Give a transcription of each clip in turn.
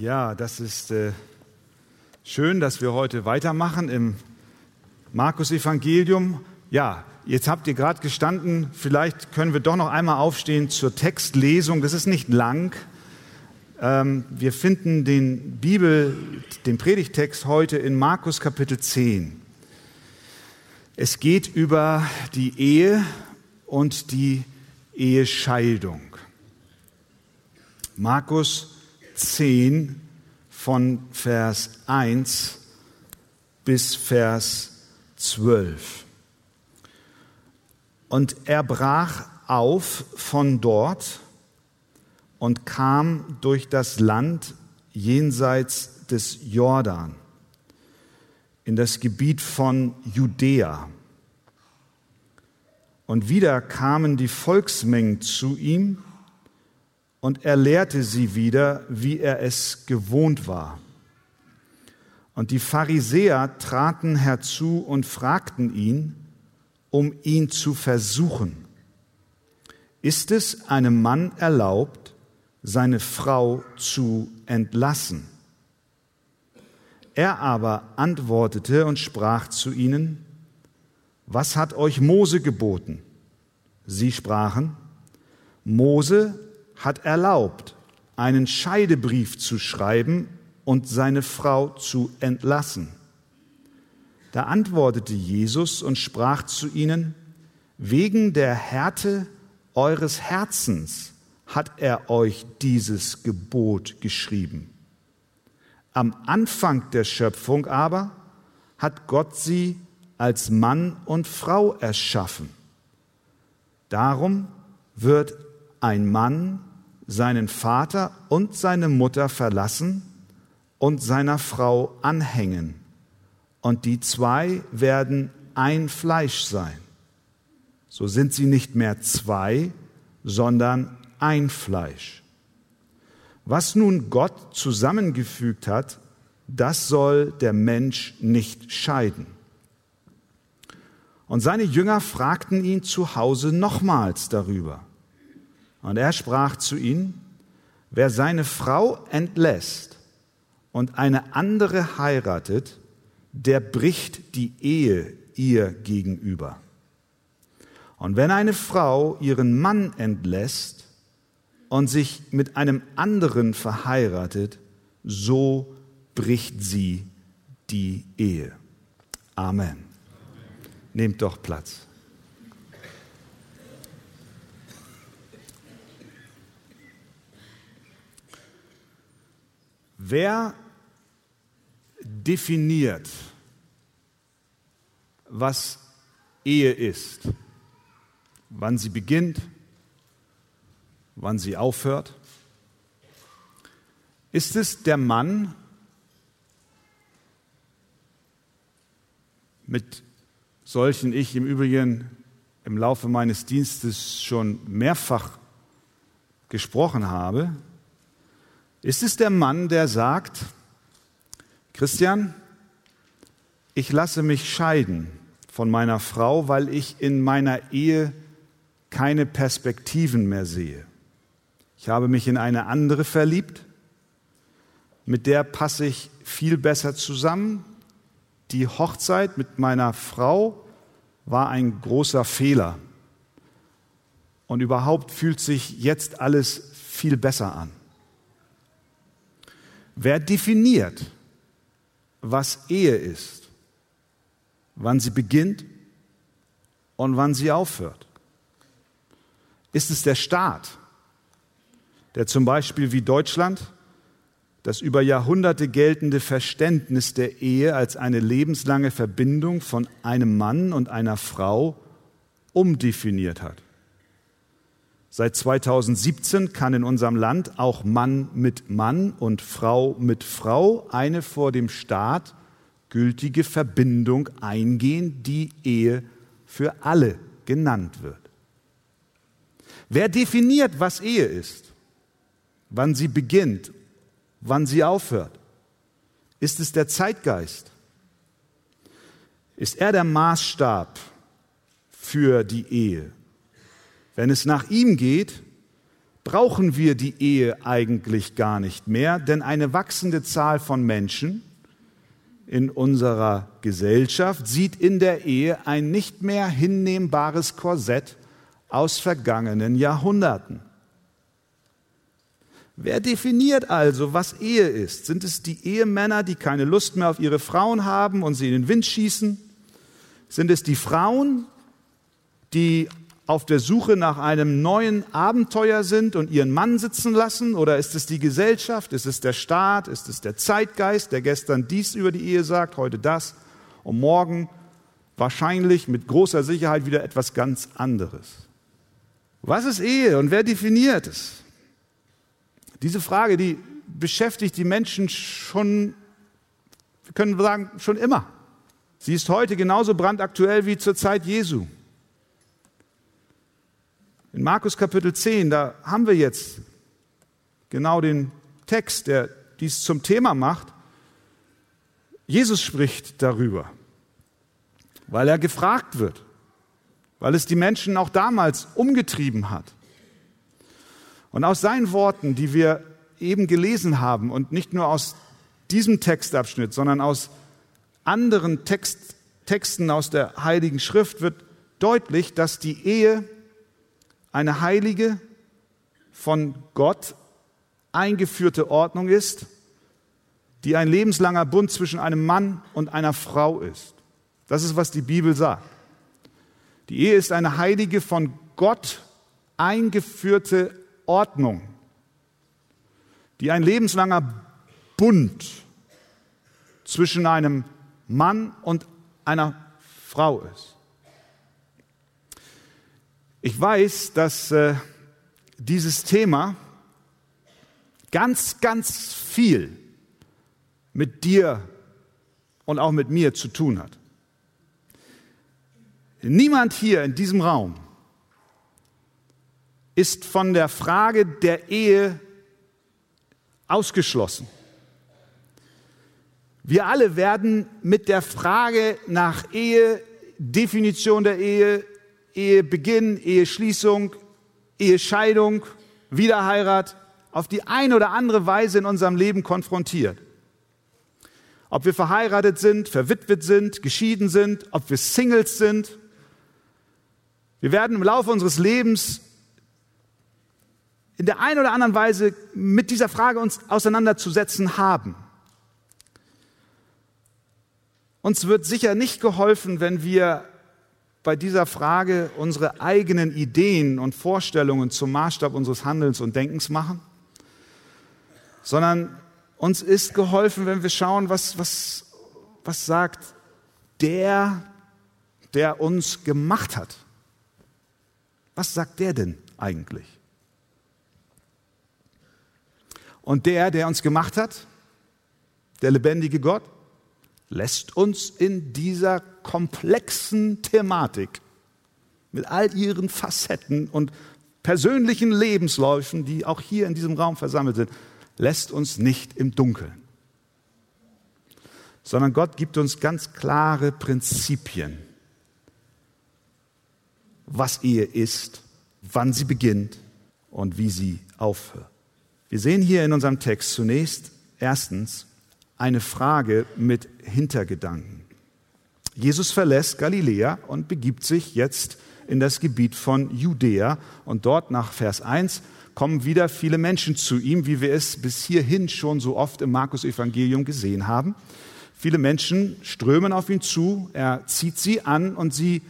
Ja, das ist äh, schön, dass wir heute weitermachen im Markus-Evangelium. Ja, jetzt habt ihr gerade gestanden, vielleicht können wir doch noch einmal aufstehen zur Textlesung. Das ist nicht lang. Ähm, wir finden den Bibel, den Predigtext heute in Markus Kapitel 10. Es geht über die Ehe und die Ehescheidung. Markus 10 von Vers 1 bis Vers 12. Und er brach auf von dort und kam durch das Land jenseits des Jordan in das Gebiet von Judäa. Und wieder kamen die Volksmengen zu ihm und er lehrte sie wieder, wie er es gewohnt war. Und die Pharisäer traten herzu und fragten ihn, um ihn zu versuchen. Ist es einem Mann erlaubt, seine Frau zu entlassen? Er aber antwortete und sprach zu ihnen, was hat euch Mose geboten? Sie sprachen, Mose hat erlaubt, einen Scheidebrief zu schreiben und seine Frau zu entlassen. Da antwortete Jesus und sprach zu ihnen, wegen der Härte eures Herzens hat er euch dieses Gebot geschrieben. Am Anfang der Schöpfung aber hat Gott sie als Mann und Frau erschaffen. Darum wird ein Mann seinen Vater und seine Mutter verlassen und seiner Frau anhängen. Und die zwei werden ein Fleisch sein. So sind sie nicht mehr zwei, sondern ein Fleisch. Was nun Gott zusammengefügt hat, das soll der Mensch nicht scheiden. Und seine Jünger fragten ihn zu Hause nochmals darüber. Und er sprach zu ihnen, wer seine Frau entlässt und eine andere heiratet, der bricht die Ehe ihr gegenüber. Und wenn eine Frau ihren Mann entlässt und sich mit einem anderen verheiratet, so bricht sie die Ehe. Amen. Nehmt doch Platz. Wer definiert, was Ehe ist? Wann sie beginnt? Wann sie aufhört? Ist es der Mann mit solchen ich im Übrigen im Laufe meines Dienstes schon mehrfach gesprochen habe, ist es der Mann, der sagt, Christian, ich lasse mich scheiden von meiner Frau, weil ich in meiner Ehe keine Perspektiven mehr sehe. Ich habe mich in eine andere verliebt, mit der passe ich viel besser zusammen. Die Hochzeit mit meiner Frau war ein großer Fehler. Und überhaupt fühlt sich jetzt alles viel besser an. Wer definiert, was Ehe ist, wann sie beginnt und wann sie aufhört? Ist es der Staat, der zum Beispiel wie Deutschland das über Jahrhunderte geltende Verständnis der Ehe als eine lebenslange Verbindung von einem Mann und einer Frau umdefiniert hat? Seit 2017 kann in unserem Land auch Mann mit Mann und Frau mit Frau eine vor dem Staat gültige Verbindung eingehen, die Ehe für alle genannt wird. Wer definiert, was Ehe ist, wann sie beginnt, wann sie aufhört? Ist es der Zeitgeist? Ist er der Maßstab für die Ehe? Wenn es nach ihm geht, brauchen wir die Ehe eigentlich gar nicht mehr, denn eine wachsende Zahl von Menschen in unserer Gesellschaft sieht in der Ehe ein nicht mehr hinnehmbares Korsett aus vergangenen Jahrhunderten. Wer definiert also, was Ehe ist? Sind es die Ehemänner, die keine Lust mehr auf ihre Frauen haben und sie in den Wind schießen? Sind es die Frauen, die auf der Suche nach einem neuen Abenteuer sind und ihren Mann sitzen lassen? Oder ist es die Gesellschaft? Ist es der Staat? Ist es der Zeitgeist, der gestern dies über die Ehe sagt, heute das und morgen wahrscheinlich mit großer Sicherheit wieder etwas ganz anderes? Was ist Ehe und wer definiert es? Diese Frage, die beschäftigt die Menschen schon, wir können sagen, schon immer. Sie ist heute genauso brandaktuell wie zur Zeit Jesu. In Markus Kapitel 10, da haben wir jetzt genau den Text, der dies zum Thema macht. Jesus spricht darüber, weil er gefragt wird, weil es die Menschen auch damals umgetrieben hat. Und aus seinen Worten, die wir eben gelesen haben und nicht nur aus diesem Textabschnitt, sondern aus anderen Text, Texten aus der Heiligen Schrift wird deutlich, dass die Ehe eine heilige, von Gott eingeführte Ordnung ist, die ein lebenslanger Bund zwischen einem Mann und einer Frau ist. Das ist, was die Bibel sagt. Die Ehe ist eine heilige, von Gott eingeführte Ordnung, die ein lebenslanger Bund zwischen einem Mann und einer Frau ist. Ich weiß, dass äh, dieses Thema ganz, ganz viel mit dir und auch mit mir zu tun hat. Niemand hier in diesem Raum ist von der Frage der Ehe ausgeschlossen. Wir alle werden mit der Frage nach Ehe, Definition der Ehe, Ehebeginn, Eheschließung, Ehescheidung, Wiederheirat auf die eine oder andere Weise in unserem Leben konfrontiert. Ob wir verheiratet sind, verwitwet sind, geschieden sind, ob wir Singles sind. Wir werden im Laufe unseres Lebens in der einen oder anderen Weise mit dieser Frage uns auseinanderzusetzen haben. Uns wird sicher nicht geholfen, wenn wir bei dieser Frage unsere eigenen Ideen und Vorstellungen zum Maßstab unseres Handelns und Denkens machen, sondern uns ist geholfen, wenn wir schauen, was, was, was sagt der, der uns gemacht hat. Was sagt der denn eigentlich? Und der, der uns gemacht hat, der lebendige Gott, lässt uns in dieser komplexen Thematik mit all ihren Facetten und persönlichen Lebensläufen, die auch hier in diesem Raum versammelt sind, lässt uns nicht im Dunkeln, sondern Gott gibt uns ganz klare Prinzipien, was Ehe ist, wann sie beginnt und wie sie aufhört. Wir sehen hier in unserem Text zunächst erstens eine Frage mit Hintergedanken. Jesus verlässt Galiläa und begibt sich jetzt in das Gebiet von Judäa und dort nach Vers 1 kommen wieder viele Menschen zu ihm, wie wir es bis hierhin schon so oft im Markus Evangelium gesehen haben. Viele Menschen strömen auf ihn zu, er zieht sie an und sie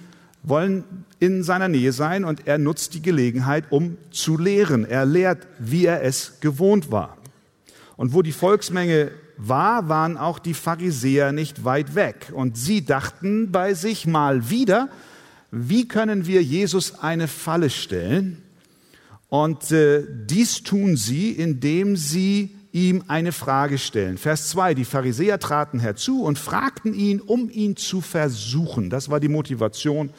wollen in seiner Nähe sein und er nutzt die Gelegenheit, um zu lehren. Er lehrt, wie er es gewohnt war. Und wo die Volksmenge war, waren auch die Pharisäer nicht weit weg. Und sie dachten bei sich mal wieder, wie können wir Jesus eine Falle stellen? Und äh, dies tun sie, indem sie ihm eine Frage stellen. Vers 2, die Pharisäer traten herzu und fragten ihn, um ihn zu versuchen. Das war die Motivation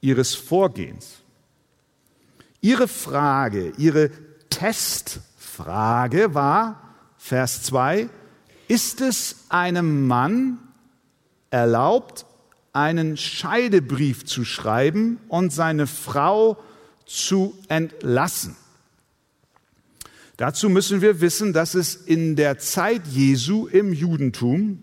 ihres Vorgehens. Ihre Frage, ihre Testfrage war, Vers 2, ist es einem Mann erlaubt, einen Scheidebrief zu schreiben und seine Frau zu entlassen? Dazu müssen wir wissen, dass es in der Zeit Jesu im Judentum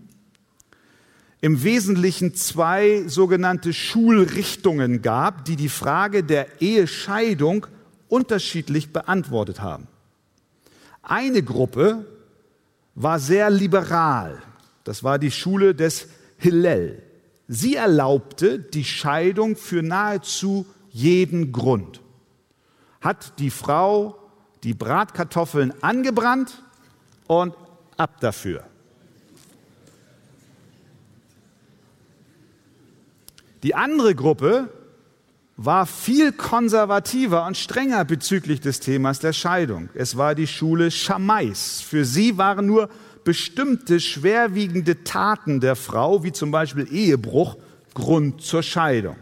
im Wesentlichen zwei sogenannte Schulrichtungen gab, die die Frage der Ehescheidung unterschiedlich beantwortet haben. Eine Gruppe war sehr liberal. Das war die Schule des Hillel. Sie erlaubte die Scheidung für nahezu jeden Grund. Hat die Frau die Bratkartoffeln angebrannt und ab dafür. Die andere Gruppe war viel konservativer und strenger bezüglich des Themas der Scheidung. Es war die Schule Schamais. Für sie waren nur bestimmte schwerwiegende Taten der Frau, wie zum Beispiel Ehebruch, Grund zur Scheidung.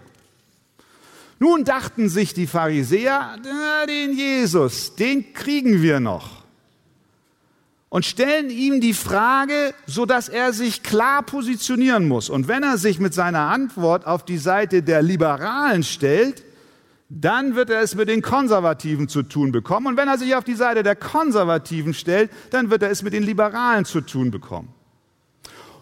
Nun dachten sich die Pharisäer, den Jesus, den kriegen wir noch und stellen ihm die Frage, so dass er sich klar positionieren muss. Und wenn er sich mit seiner Antwort auf die Seite der Liberalen stellt, dann wird er es mit den Konservativen zu tun bekommen. Und wenn er sich auf die Seite der Konservativen stellt, dann wird er es mit den Liberalen zu tun bekommen.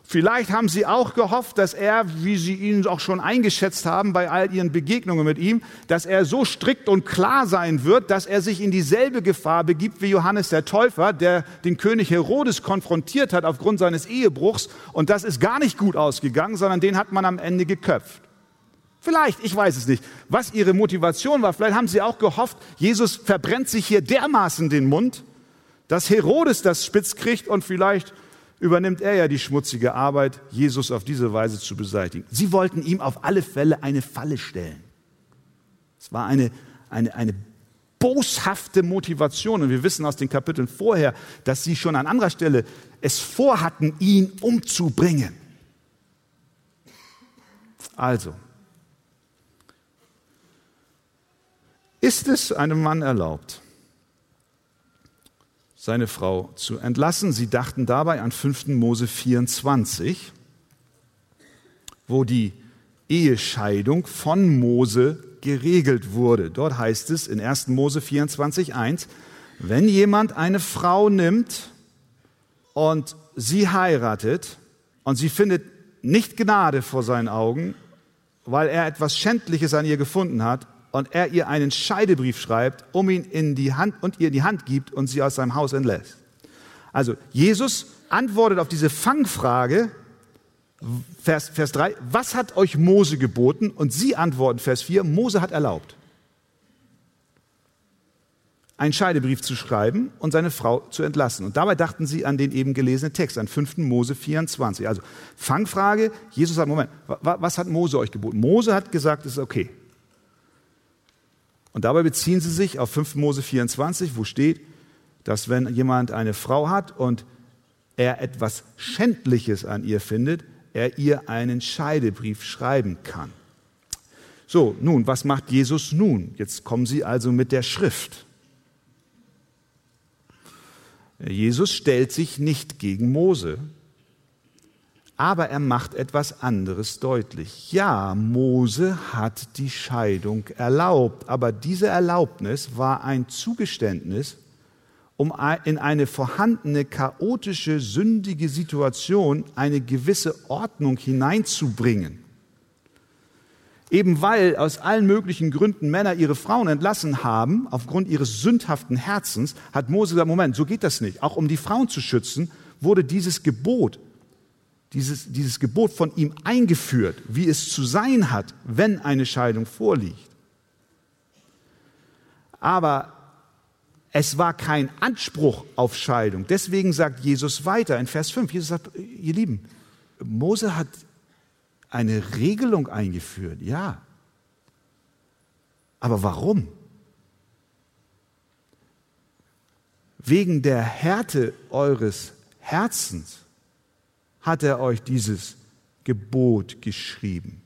Vielleicht haben Sie auch gehofft, dass er, wie Sie ihn auch schon eingeschätzt haben bei all Ihren Begegnungen mit ihm, dass er so strikt und klar sein wird, dass er sich in dieselbe Gefahr begibt wie Johannes der Täufer, der den König Herodes konfrontiert hat aufgrund seines Ehebruchs. Und das ist gar nicht gut ausgegangen, sondern den hat man am Ende geköpft. Vielleicht, ich weiß es nicht, was Ihre Motivation war. Vielleicht haben Sie auch gehofft, Jesus verbrennt sich hier dermaßen den Mund, dass Herodes das spitz kriegt und vielleicht übernimmt er ja die schmutzige Arbeit, Jesus auf diese Weise zu beseitigen. Sie wollten ihm auf alle Fälle eine Falle stellen. Es war eine, eine, eine boshafte Motivation. Und wir wissen aus den Kapiteln vorher, dass sie schon an anderer Stelle es vorhatten, ihn umzubringen. Also, ist es einem Mann erlaubt, seine Frau zu entlassen. Sie dachten dabei an 5. Mose 24, wo die Ehescheidung von Mose geregelt wurde. Dort heißt es in 1. Mose 24, 1, wenn jemand eine Frau nimmt und sie heiratet und sie findet nicht Gnade vor seinen Augen, weil er etwas Schändliches an ihr gefunden hat, und er ihr einen Scheidebrief schreibt, um ihn in die Hand und ihr die Hand gibt und sie aus seinem Haus entlässt. Also Jesus antwortet auf diese Fangfrage, Vers, Vers 3, was hat euch Mose geboten? Und sie antworten, Vers 4, Mose hat erlaubt, einen Scheidebrief zu schreiben und seine Frau zu entlassen. Und dabei dachten sie an den eben gelesenen Text, an 5. Mose 24. Also Fangfrage, Jesus sagt, Moment, was hat Mose euch geboten? Mose hat gesagt, es ist okay. Und dabei beziehen sie sich auf 5 Mose 24, wo steht, dass wenn jemand eine Frau hat und er etwas Schändliches an ihr findet, er ihr einen Scheidebrief schreiben kann. So, nun, was macht Jesus nun? Jetzt kommen sie also mit der Schrift. Jesus stellt sich nicht gegen Mose, aber er macht etwas anderes deutlich. Ja, Mose hat die Scheidung erlaubt, aber diese Erlaubnis war ein Zugeständnis, um in eine vorhandene chaotische, sündige Situation eine gewisse Ordnung hineinzubringen. Eben weil aus allen möglichen Gründen Männer ihre Frauen entlassen haben, aufgrund ihres sündhaften Herzens, hat Mose gesagt, Moment, so geht das nicht. Auch um die Frauen zu schützen, wurde dieses Gebot dieses, dieses Gebot von ihm eingeführt, wie es zu sein hat, wenn eine Scheidung vorliegt. Aber es war kein Anspruch auf Scheidung. Deswegen sagt Jesus weiter in Vers 5. Jesus sagt, ihr Lieben, Mose hat eine Regelung eingeführt, ja. Aber warum? Wegen der Härte eures Herzens hat er euch dieses Gebot geschrieben.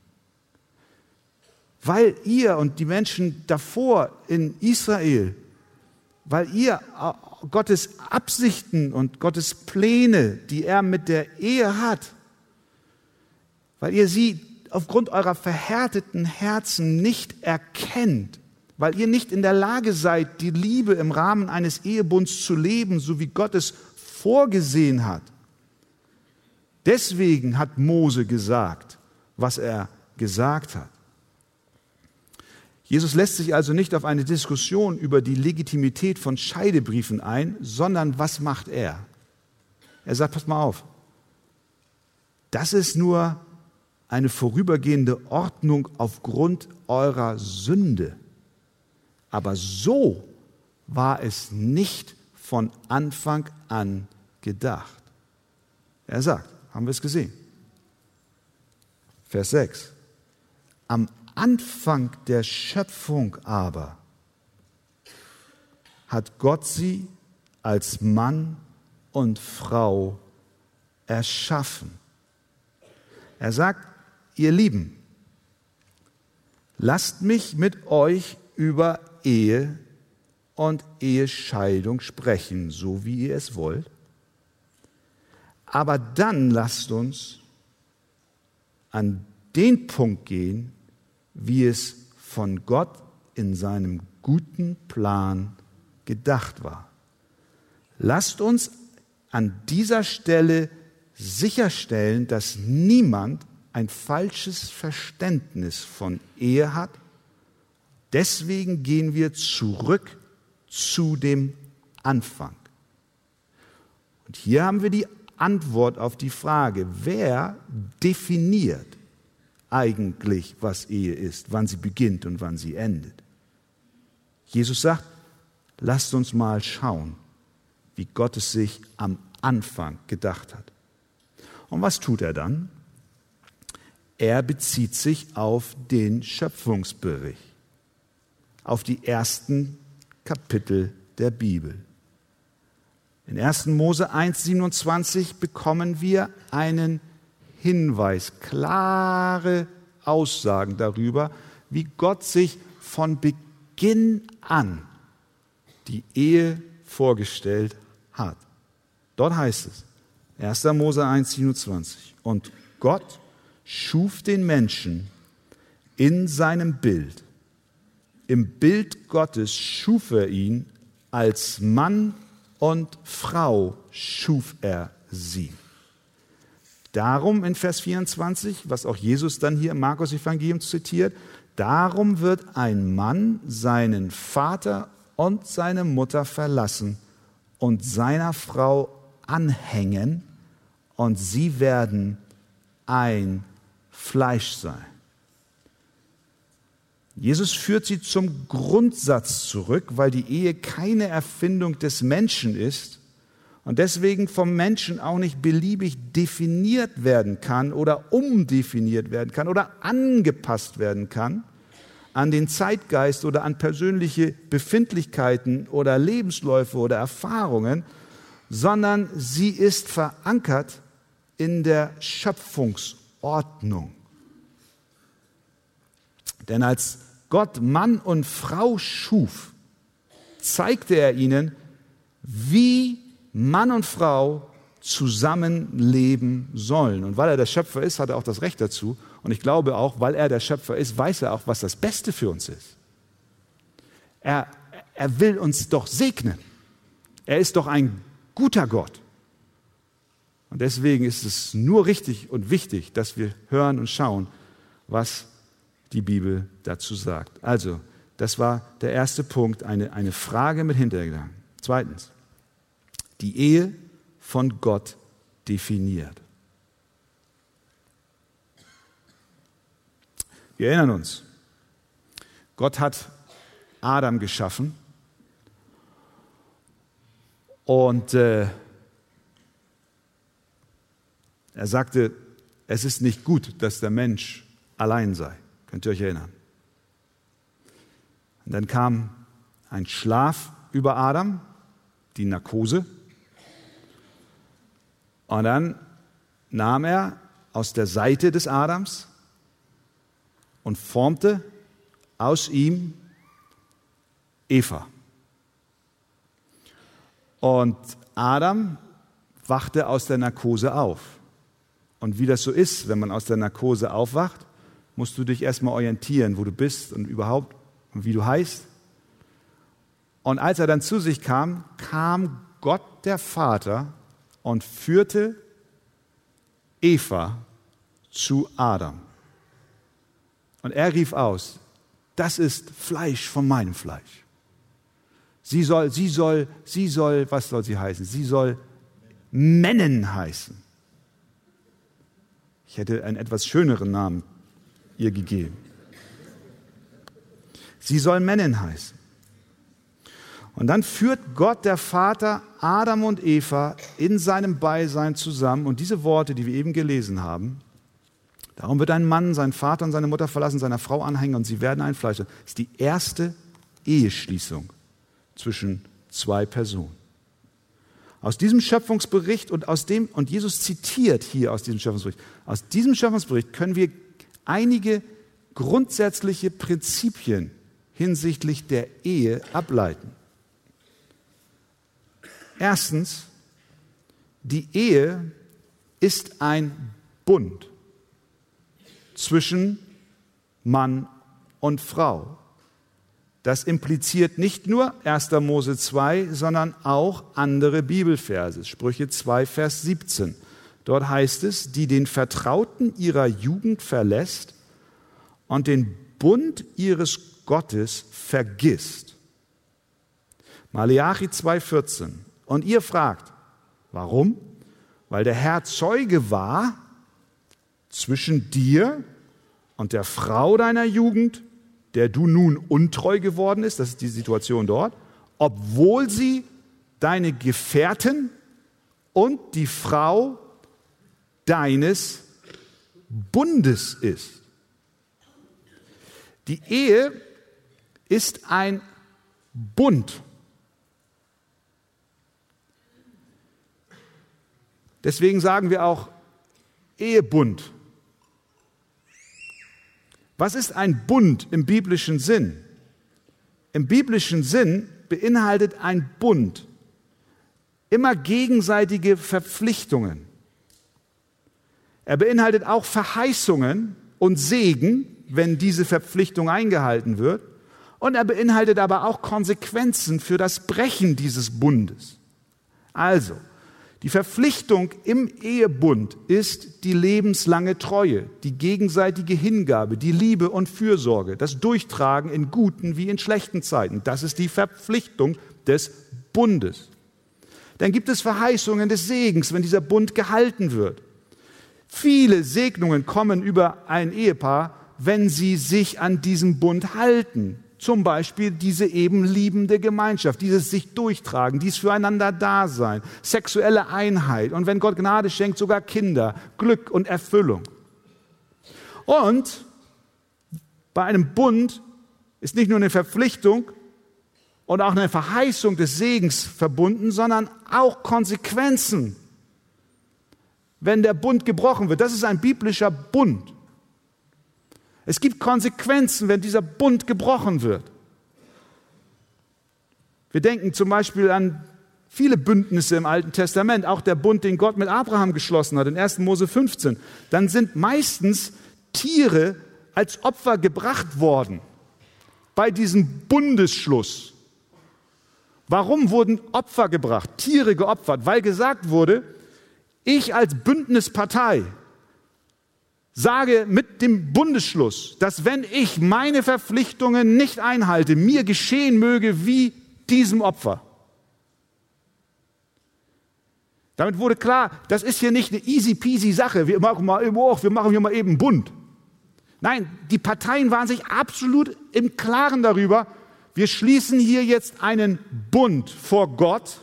Weil ihr und die Menschen davor in Israel, weil ihr Gottes Absichten und Gottes Pläne, die er mit der Ehe hat, weil ihr sie aufgrund eurer verhärteten Herzen nicht erkennt, weil ihr nicht in der Lage seid, die Liebe im Rahmen eines Ehebunds zu leben, so wie Gott es vorgesehen hat. Deswegen hat Mose gesagt, was er gesagt hat. Jesus lässt sich also nicht auf eine Diskussion über die Legitimität von Scheidebriefen ein, sondern was macht er? Er sagt, pass mal auf, das ist nur eine vorübergehende Ordnung aufgrund eurer Sünde. Aber so war es nicht von Anfang an gedacht. Er sagt, haben wir es gesehen. Vers 6. Am Anfang der Schöpfung aber hat Gott sie als Mann und Frau erschaffen. Er sagt, ihr Lieben, lasst mich mit euch über Ehe und Ehescheidung sprechen, so wie ihr es wollt. Aber dann lasst uns an den Punkt gehen, wie es von Gott in seinem guten Plan gedacht war. Lasst uns an dieser Stelle sicherstellen, dass niemand ein falsches Verständnis von Ehe hat. Deswegen gehen wir zurück zu dem Anfang. Und hier haben wir die Antwort auf die Frage, wer definiert eigentlich, was Ehe ist, wann sie beginnt und wann sie endet. Jesus sagt, lasst uns mal schauen, wie Gott es sich am Anfang gedacht hat. Und was tut er dann? Er bezieht sich auf den Schöpfungsbericht, auf die ersten Kapitel der Bibel. In 1. Mose 1.27 bekommen wir einen Hinweis, klare Aussagen darüber, wie Gott sich von Beginn an die Ehe vorgestellt hat. Dort heißt es, 1. Mose 1,27, und Gott schuf den Menschen in seinem Bild. Im Bild Gottes schuf er ihn, als Mann und Frau schuf er sie. Darum in Vers 24, was auch Jesus dann hier im Markus Evangelium zitiert, darum wird ein Mann seinen Vater und seine Mutter verlassen und seiner Frau anhängen und sie werden ein Fleisch sein. Jesus führt sie zum Grundsatz zurück, weil die Ehe keine Erfindung des Menschen ist, und deswegen vom Menschen auch nicht beliebig definiert werden kann oder umdefiniert werden kann oder angepasst werden kann an den Zeitgeist oder an persönliche Befindlichkeiten oder Lebensläufe oder Erfahrungen, sondern sie ist verankert in der Schöpfungsordnung. Denn als Gott Mann und Frau schuf, zeigte er ihnen, wie Mann und Frau zusammenleben sollen. Und weil er der Schöpfer ist, hat er auch das Recht dazu. Und ich glaube auch, weil er der Schöpfer ist, weiß er auch, was das Beste für uns ist. Er, er will uns doch segnen. Er ist doch ein guter Gott. Und deswegen ist es nur richtig und wichtig, dass wir hören und schauen, was die Bibel dazu sagt. Also, das war der erste Punkt, eine, eine Frage mit Hintergedanken. Zweitens, die Ehe von Gott definiert. Wir erinnern uns, Gott hat Adam geschaffen und äh, er sagte, es ist nicht gut, dass der Mensch allein sei. Könnt ihr euch erinnern? Und dann kam ein Schlaf über Adam, die Narkose. Und dann nahm er aus der Seite des Adams und formte aus ihm Eva. Und Adam wachte aus der Narkose auf. Und wie das so ist, wenn man aus der Narkose aufwacht, musst du dich erstmal orientieren, wo du bist und überhaupt und wie du heißt Und als er dann zu sich kam, kam Gott der Vater und führte Eva zu Adam. Und er rief aus, das ist Fleisch von meinem Fleisch. Sie soll, sie soll, sie soll, was soll sie heißen? Sie soll Mennen heißen. Ich hätte einen etwas schöneren Namen ihr gegeben. Sie soll Mennen heißen. Und dann führt Gott, der Vater, Adam und Eva in seinem Beisein zusammen. Und diese Worte, die wir eben gelesen haben, darum wird ein Mann seinen Vater und seine Mutter verlassen, seiner Frau anhängen und sie werden ein Fleisch. Das ist die erste Eheschließung zwischen zwei Personen. Aus diesem Schöpfungsbericht und aus dem, und Jesus zitiert hier aus diesem Schöpfungsbericht, aus diesem Schöpfungsbericht können wir einige grundsätzliche Prinzipien hinsichtlich der Ehe ableiten. Erstens, die Ehe ist ein Bund zwischen Mann und Frau. Das impliziert nicht nur 1. Mose 2, sondern auch andere Bibelverse. Sprüche 2, Vers 17. Dort heißt es, die den Vertrauten ihrer Jugend verlässt und den Bund ihres Gottes vergisst. Maleachi 2,14. Und ihr fragt, warum? Weil der Herr Zeuge war zwischen dir und der Frau deiner Jugend, der du nun untreu geworden ist, das ist die Situation dort, obwohl sie deine Gefährten und die Frau deines Bundes ist. Die Ehe ist ein Bund. Deswegen sagen wir auch Ehebund. Was ist ein Bund im biblischen Sinn? Im biblischen Sinn beinhaltet ein Bund immer gegenseitige Verpflichtungen. Er beinhaltet auch Verheißungen und Segen, wenn diese Verpflichtung eingehalten wird. Und er beinhaltet aber auch Konsequenzen für das Brechen dieses Bundes. Also, die Verpflichtung im Ehebund ist die lebenslange Treue, die gegenseitige Hingabe, die Liebe und Fürsorge, das Durchtragen in guten wie in schlechten Zeiten. Das ist die Verpflichtung des Bundes. Dann gibt es Verheißungen des Segens, wenn dieser Bund gehalten wird. Viele Segnungen kommen über ein Ehepaar, wenn sie sich an diesem Bund halten. Zum Beispiel diese eben liebende Gemeinschaft, dieses sich durchtragen, dies füreinander Dasein, sexuelle Einheit und wenn Gott Gnade schenkt, sogar Kinder, Glück und Erfüllung. Und bei einem Bund ist nicht nur eine Verpflichtung und auch eine Verheißung des Segens verbunden, sondern auch Konsequenzen, wenn der Bund gebrochen wird. Das ist ein biblischer Bund. Es gibt Konsequenzen, wenn dieser Bund gebrochen wird. Wir denken zum Beispiel an viele Bündnisse im Alten Testament, auch der Bund, den Gott mit Abraham geschlossen hat, in 1. Mose 15. Dann sind meistens Tiere als Opfer gebracht worden bei diesem Bundesschluss. Warum wurden Opfer gebracht, Tiere geopfert? Weil gesagt wurde, ich als Bündnispartei, sage mit dem Bundesschluss, dass wenn ich meine Verpflichtungen nicht einhalte, mir geschehen möge wie diesem Opfer. Damit wurde klar, das ist hier nicht eine easy peasy Sache. Wir machen mal wir machen hier mal eben Bund. Nein, die Parteien waren sich absolut im Klaren darüber, wir schließen hier jetzt einen Bund vor Gott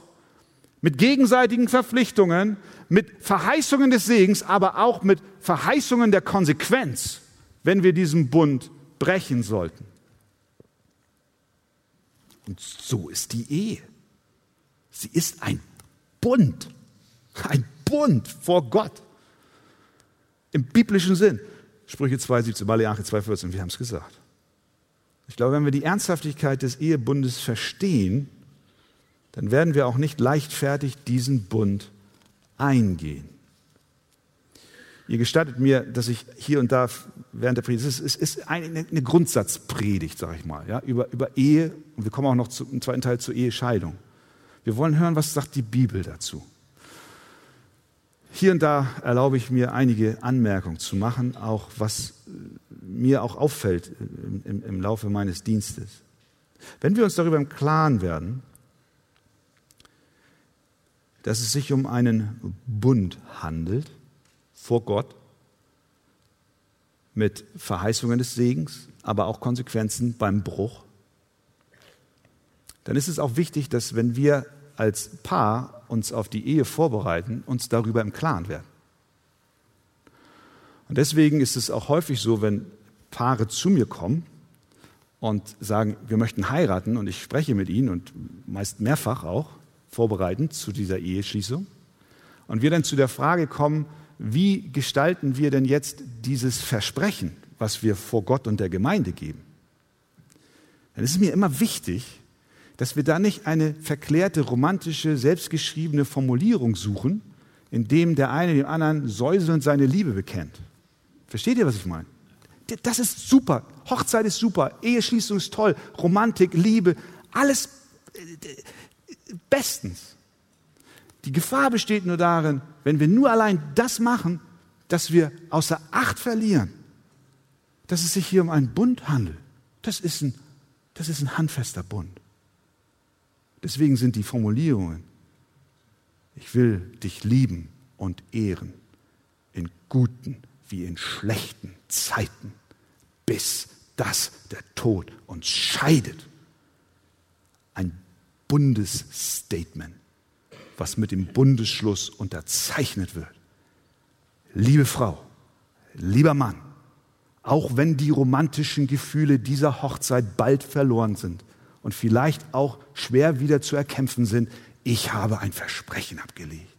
mit gegenseitigen Verpflichtungen, mit Verheißungen des Segens, aber auch mit Verheißungen der Konsequenz, wenn wir diesen Bund brechen sollten. Und so ist die Ehe. Sie ist ein Bund, ein Bund vor Gott. Im biblischen Sinn. Sprüche 2,17, Malachi 2,14, wir haben es gesagt. Ich glaube, wenn wir die Ernsthaftigkeit des Ehebundes verstehen, dann werden wir auch nicht leichtfertig diesen Bund eingehen. Ihr gestattet mir, dass ich hier und da während der Predigt, es ist, eine, Grundsatzpredigt, sage ich mal, ja, über, über Ehe und wir kommen auch noch zu, im zweiten Teil zur Ehescheidung. Wir wollen hören, was sagt die Bibel dazu. Hier und da erlaube ich mir einige Anmerkungen zu machen, auch was mir auch auffällt im, im, im Laufe meines Dienstes. Wenn wir uns darüber im Klaren werden, dass es sich um einen Bund handelt, vor Gott mit Verheißungen des Segens, aber auch Konsequenzen beim Bruch, dann ist es auch wichtig, dass wenn wir als Paar uns auf die Ehe vorbereiten, uns darüber im Klaren werden. Und deswegen ist es auch häufig so, wenn Paare zu mir kommen und sagen, wir möchten heiraten und ich spreche mit ihnen und meist mehrfach auch vorbereitend zu dieser Eheschließung und wir dann zu der Frage kommen, wie gestalten wir denn jetzt dieses Versprechen, was wir vor Gott und der Gemeinde geben? Dann ist es mir immer wichtig, dass wir da nicht eine verklärte, romantische, selbstgeschriebene Formulierung suchen, in dem der eine dem anderen säuselnd seine Liebe bekennt. Versteht ihr, was ich meine? Das ist super. Hochzeit ist super. Eheschließung ist toll. Romantik, Liebe, alles äh, bestens. Die Gefahr besteht nur darin, wenn wir nur allein das machen, dass wir außer Acht verlieren, dass es sich hier um einen Bund handelt. Das ist ein, das ist ein handfester Bund. Deswegen sind die Formulierungen, ich will dich lieben und ehren, in guten wie in schlechten Zeiten, bis dass der Tod uns scheidet. Ein Bundesstatement was mit dem Bundesschluss unterzeichnet wird. Liebe Frau, lieber Mann, auch wenn die romantischen Gefühle dieser Hochzeit bald verloren sind und vielleicht auch schwer wieder zu erkämpfen sind, ich habe ein Versprechen abgelegt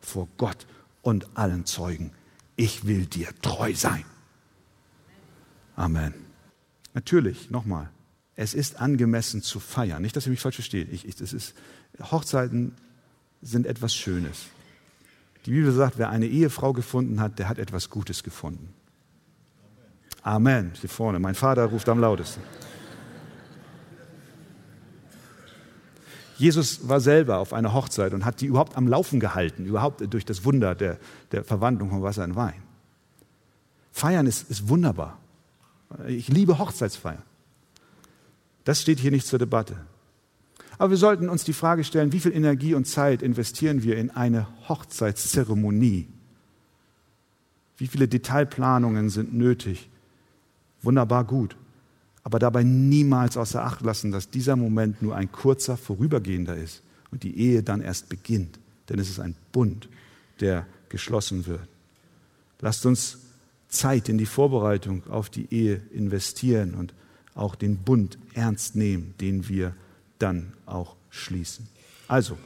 vor Gott und allen Zeugen. Ich will dir treu sein. Amen. Natürlich, nochmal, es ist angemessen zu feiern. Nicht, dass ihr mich falsch versteht. Ich, ich, das ist, Hochzeiten sind etwas Schönes. Die Bibel sagt, wer eine Ehefrau gefunden hat, der hat etwas Gutes gefunden. Amen. Hier vorne. Mein Vater ruft am lautesten. Jesus war selber auf einer Hochzeit und hat die überhaupt am Laufen gehalten, überhaupt durch das Wunder der, der Verwandlung von Wasser in Wein. Feiern ist, ist wunderbar. Ich liebe Hochzeitsfeiern. Das steht hier nicht zur Debatte. Aber wir sollten uns die Frage stellen, wie viel Energie und Zeit investieren wir in eine Hochzeitszeremonie? Wie viele Detailplanungen sind nötig? Wunderbar gut. Aber dabei niemals außer Acht lassen, dass dieser Moment nur ein kurzer, vorübergehender ist und die Ehe dann erst beginnt. Denn es ist ein Bund, der geschlossen wird. Lasst uns Zeit in die Vorbereitung auf die Ehe investieren und auch den Bund ernst nehmen, den wir dann auch schließen. Also,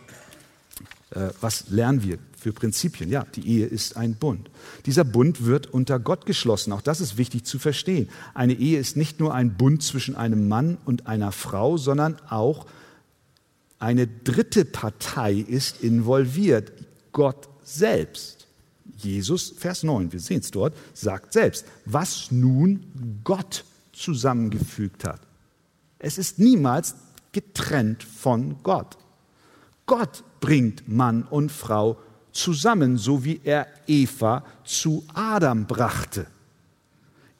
äh, was lernen wir für Prinzipien? Ja, die Ehe ist ein Bund. Dieser Bund wird unter Gott geschlossen. Auch das ist wichtig zu verstehen. Eine Ehe ist nicht nur ein Bund zwischen einem Mann und einer Frau, sondern auch eine dritte Partei ist involviert, Gott selbst. Jesus, Vers 9, wir sehen es dort, sagt selbst, was nun Gott zusammengefügt hat. Es ist niemals getrennt von Gott. Gott bringt Mann und Frau zusammen, so wie er Eva zu Adam brachte.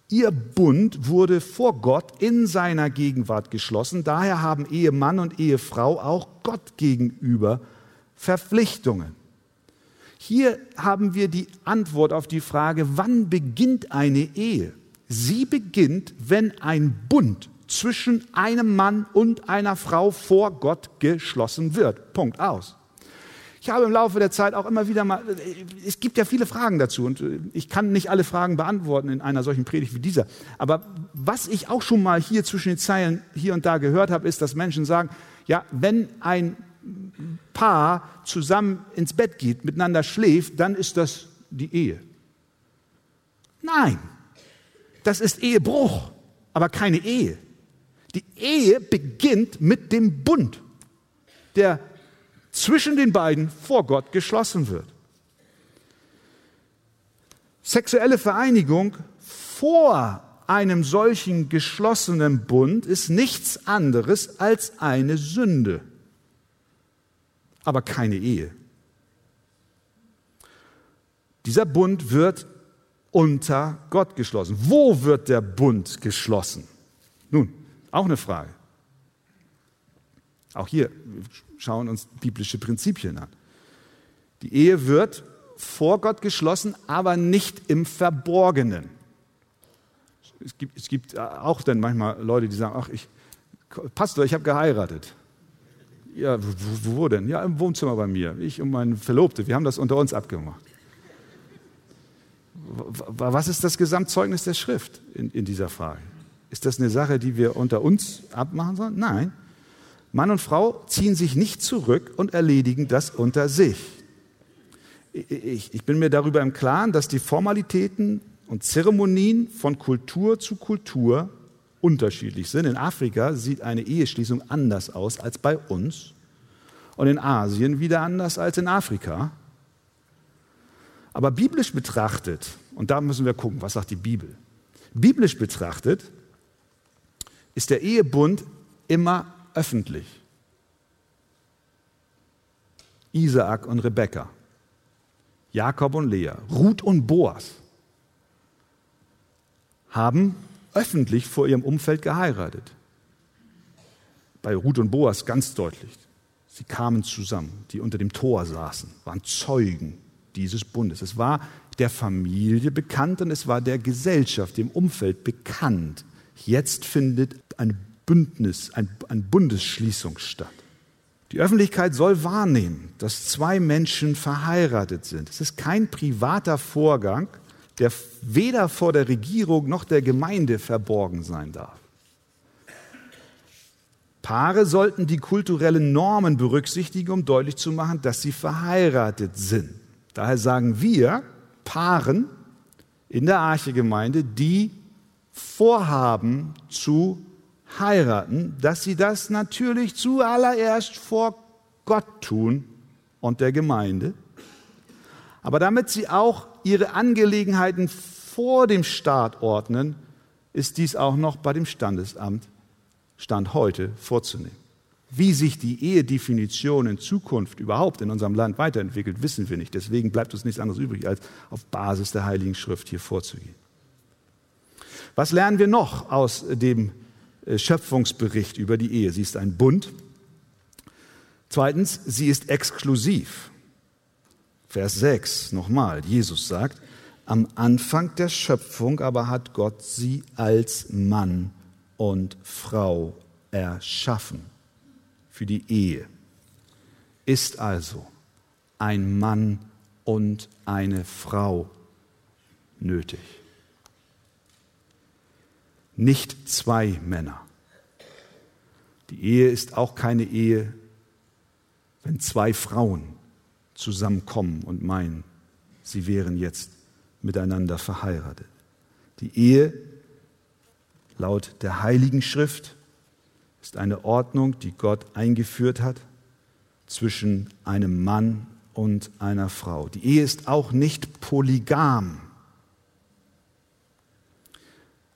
Ihr Bund wurde vor Gott in seiner Gegenwart geschlossen. Daher haben Ehemann und Ehefrau auch Gott gegenüber Verpflichtungen. Hier haben wir die Antwort auf die Frage, wann beginnt eine Ehe? Sie beginnt, wenn ein Bund zwischen einem Mann und einer Frau vor Gott geschlossen wird. Punkt aus. Ich habe im Laufe der Zeit auch immer wieder mal, es gibt ja viele Fragen dazu und ich kann nicht alle Fragen beantworten in einer solchen Predigt wie dieser. Aber was ich auch schon mal hier zwischen den Zeilen hier und da gehört habe, ist, dass Menschen sagen, ja, wenn ein Paar zusammen ins Bett geht, miteinander schläft, dann ist das die Ehe. Nein, das ist Ehebruch, aber keine Ehe. Die Ehe beginnt mit dem Bund, der zwischen den beiden vor Gott geschlossen wird. Sexuelle Vereinigung vor einem solchen geschlossenen Bund ist nichts anderes als eine Sünde, aber keine Ehe. Dieser Bund wird unter Gott geschlossen. Wo wird der Bund geschlossen? Nun, auch eine Frage. Auch hier schauen uns biblische Prinzipien an. Die Ehe wird vor Gott geschlossen, aber nicht im Verborgenen. Es gibt, es gibt auch dann manchmal Leute, die sagen, ach, ich, Pastor, ich habe geheiratet. Ja, wo, wo denn? Ja, im Wohnzimmer bei mir. Ich und meine Verlobte, wir haben das unter uns abgemacht. Was ist das Gesamtzeugnis der Schrift in, in dieser Frage? Ist das eine Sache, die wir unter uns abmachen sollen? Nein. Mann und Frau ziehen sich nicht zurück und erledigen das unter sich. Ich, ich bin mir darüber im Klaren, dass die Formalitäten und Zeremonien von Kultur zu Kultur unterschiedlich sind. In Afrika sieht eine Eheschließung anders aus als bei uns und in Asien wieder anders als in Afrika. Aber biblisch betrachtet, und da müssen wir gucken, was sagt die Bibel? Biblisch betrachtet ist der Ehebund immer öffentlich. Isaak und Rebekka, Jakob und Lea, Ruth und Boas haben öffentlich vor ihrem Umfeld geheiratet. Bei Ruth und Boas ganz deutlich. Sie kamen zusammen, die unter dem Tor saßen, waren Zeugen dieses Bundes. Es war der Familie bekannt und es war der Gesellschaft, dem Umfeld bekannt. Jetzt findet ein Bündnis, ein, ein Bundesschließung statt. Die Öffentlichkeit soll wahrnehmen, dass zwei Menschen verheiratet sind. Es ist kein privater Vorgang, der weder vor der Regierung noch der Gemeinde verborgen sein darf. Paare sollten die kulturellen Normen berücksichtigen, um deutlich zu machen, dass sie verheiratet sind. Daher sagen wir Paaren in der Archegemeinde, die vorhaben zu heiraten, dass sie das natürlich zuallererst vor Gott tun und der Gemeinde, aber damit sie auch ihre Angelegenheiten vor dem Staat ordnen, ist dies auch noch bei dem Standesamt Stand heute vorzunehmen. Wie sich die Ehedefinition in Zukunft überhaupt in unserem Land weiterentwickelt, wissen wir nicht. Deswegen bleibt uns nichts anderes übrig, als auf Basis der Heiligen Schrift hier vorzugehen. Was lernen wir noch aus dem äh, Schöpfungsbericht über die Ehe? Sie ist ein Bund. Zweitens, sie ist exklusiv. Vers 6 nochmal, Jesus sagt, am Anfang der Schöpfung aber hat Gott sie als Mann und Frau erschaffen für die Ehe. Ist also ein Mann und eine Frau nötig. Nicht zwei Männer. Die Ehe ist auch keine Ehe, wenn zwei Frauen zusammenkommen und meinen, sie wären jetzt miteinander verheiratet. Die Ehe laut der Heiligen Schrift ist eine Ordnung, die Gott eingeführt hat zwischen einem Mann und einer Frau. Die Ehe ist auch nicht polygam,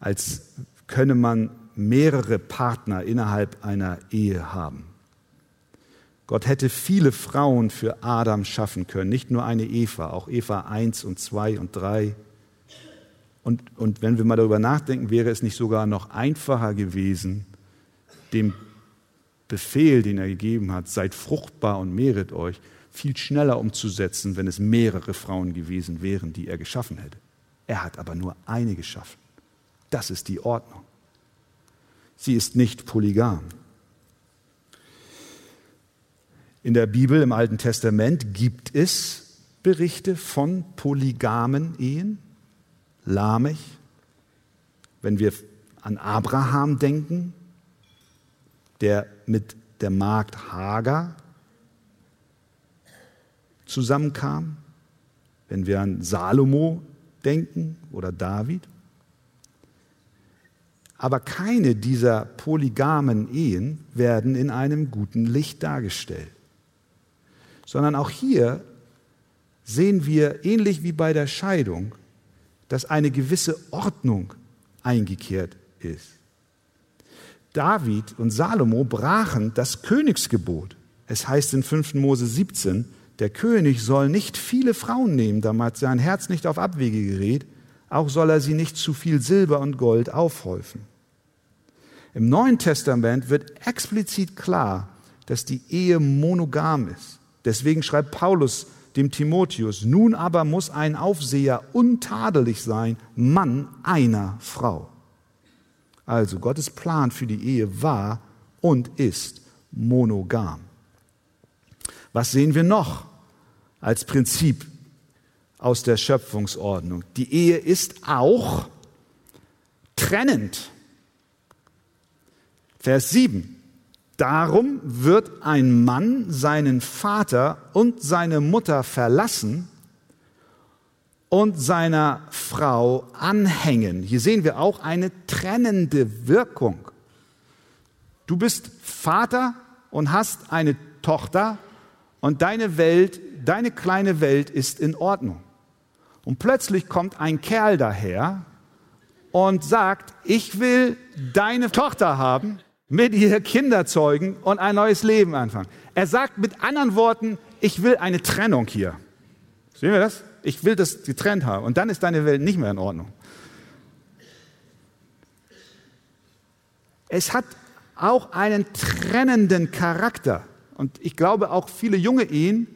als könne man mehrere Partner innerhalb einer Ehe haben. Gott hätte viele Frauen für Adam schaffen können, nicht nur eine Eva, auch Eva 1 und 2 und 3. Und, und wenn wir mal darüber nachdenken, wäre es nicht sogar noch einfacher gewesen, dem Befehl, den er gegeben hat, seid fruchtbar und mehret euch, viel schneller umzusetzen, wenn es mehrere Frauen gewesen wären, die er geschaffen hätte. Er hat aber nur eine geschaffen. Das ist die Ordnung. Sie ist nicht polygam. In der Bibel, im Alten Testament, gibt es Berichte von polygamen Ehen. Lamech, wenn wir an Abraham denken, der mit der Magd Hagar zusammenkam, wenn wir an Salomo denken oder David. Aber keine dieser polygamen Ehen werden in einem guten Licht dargestellt sondern auch hier sehen wir, ähnlich wie bei der Scheidung, dass eine gewisse Ordnung eingekehrt ist. David und Salomo brachen das Königsgebot. Es heißt in 5. Mose 17, der König soll nicht viele Frauen nehmen, damit sein Herz nicht auf Abwege gerät, auch soll er sie nicht zu viel Silber und Gold aufhäufen. Im Neuen Testament wird explizit klar, dass die Ehe monogam ist. Deswegen schreibt Paulus dem Timotheus, nun aber muss ein Aufseher untadelig sein, Mann einer Frau. Also Gottes Plan für die Ehe war und ist monogam. Was sehen wir noch als Prinzip aus der Schöpfungsordnung? Die Ehe ist auch trennend. Vers 7. Darum wird ein Mann seinen Vater und seine Mutter verlassen und seiner Frau anhängen. Hier sehen wir auch eine trennende Wirkung. Du bist Vater und hast eine Tochter und deine Welt, deine kleine Welt ist in Ordnung. Und plötzlich kommt ein Kerl daher und sagt, ich will deine Tochter haben mit ihr Kinder zeugen und ein neues Leben anfangen. Er sagt mit anderen Worten, ich will eine Trennung hier. Sehen wir das? Ich will das getrennt haben. Und dann ist deine Welt nicht mehr in Ordnung. Es hat auch einen trennenden Charakter. Und ich glaube, auch viele junge Ehen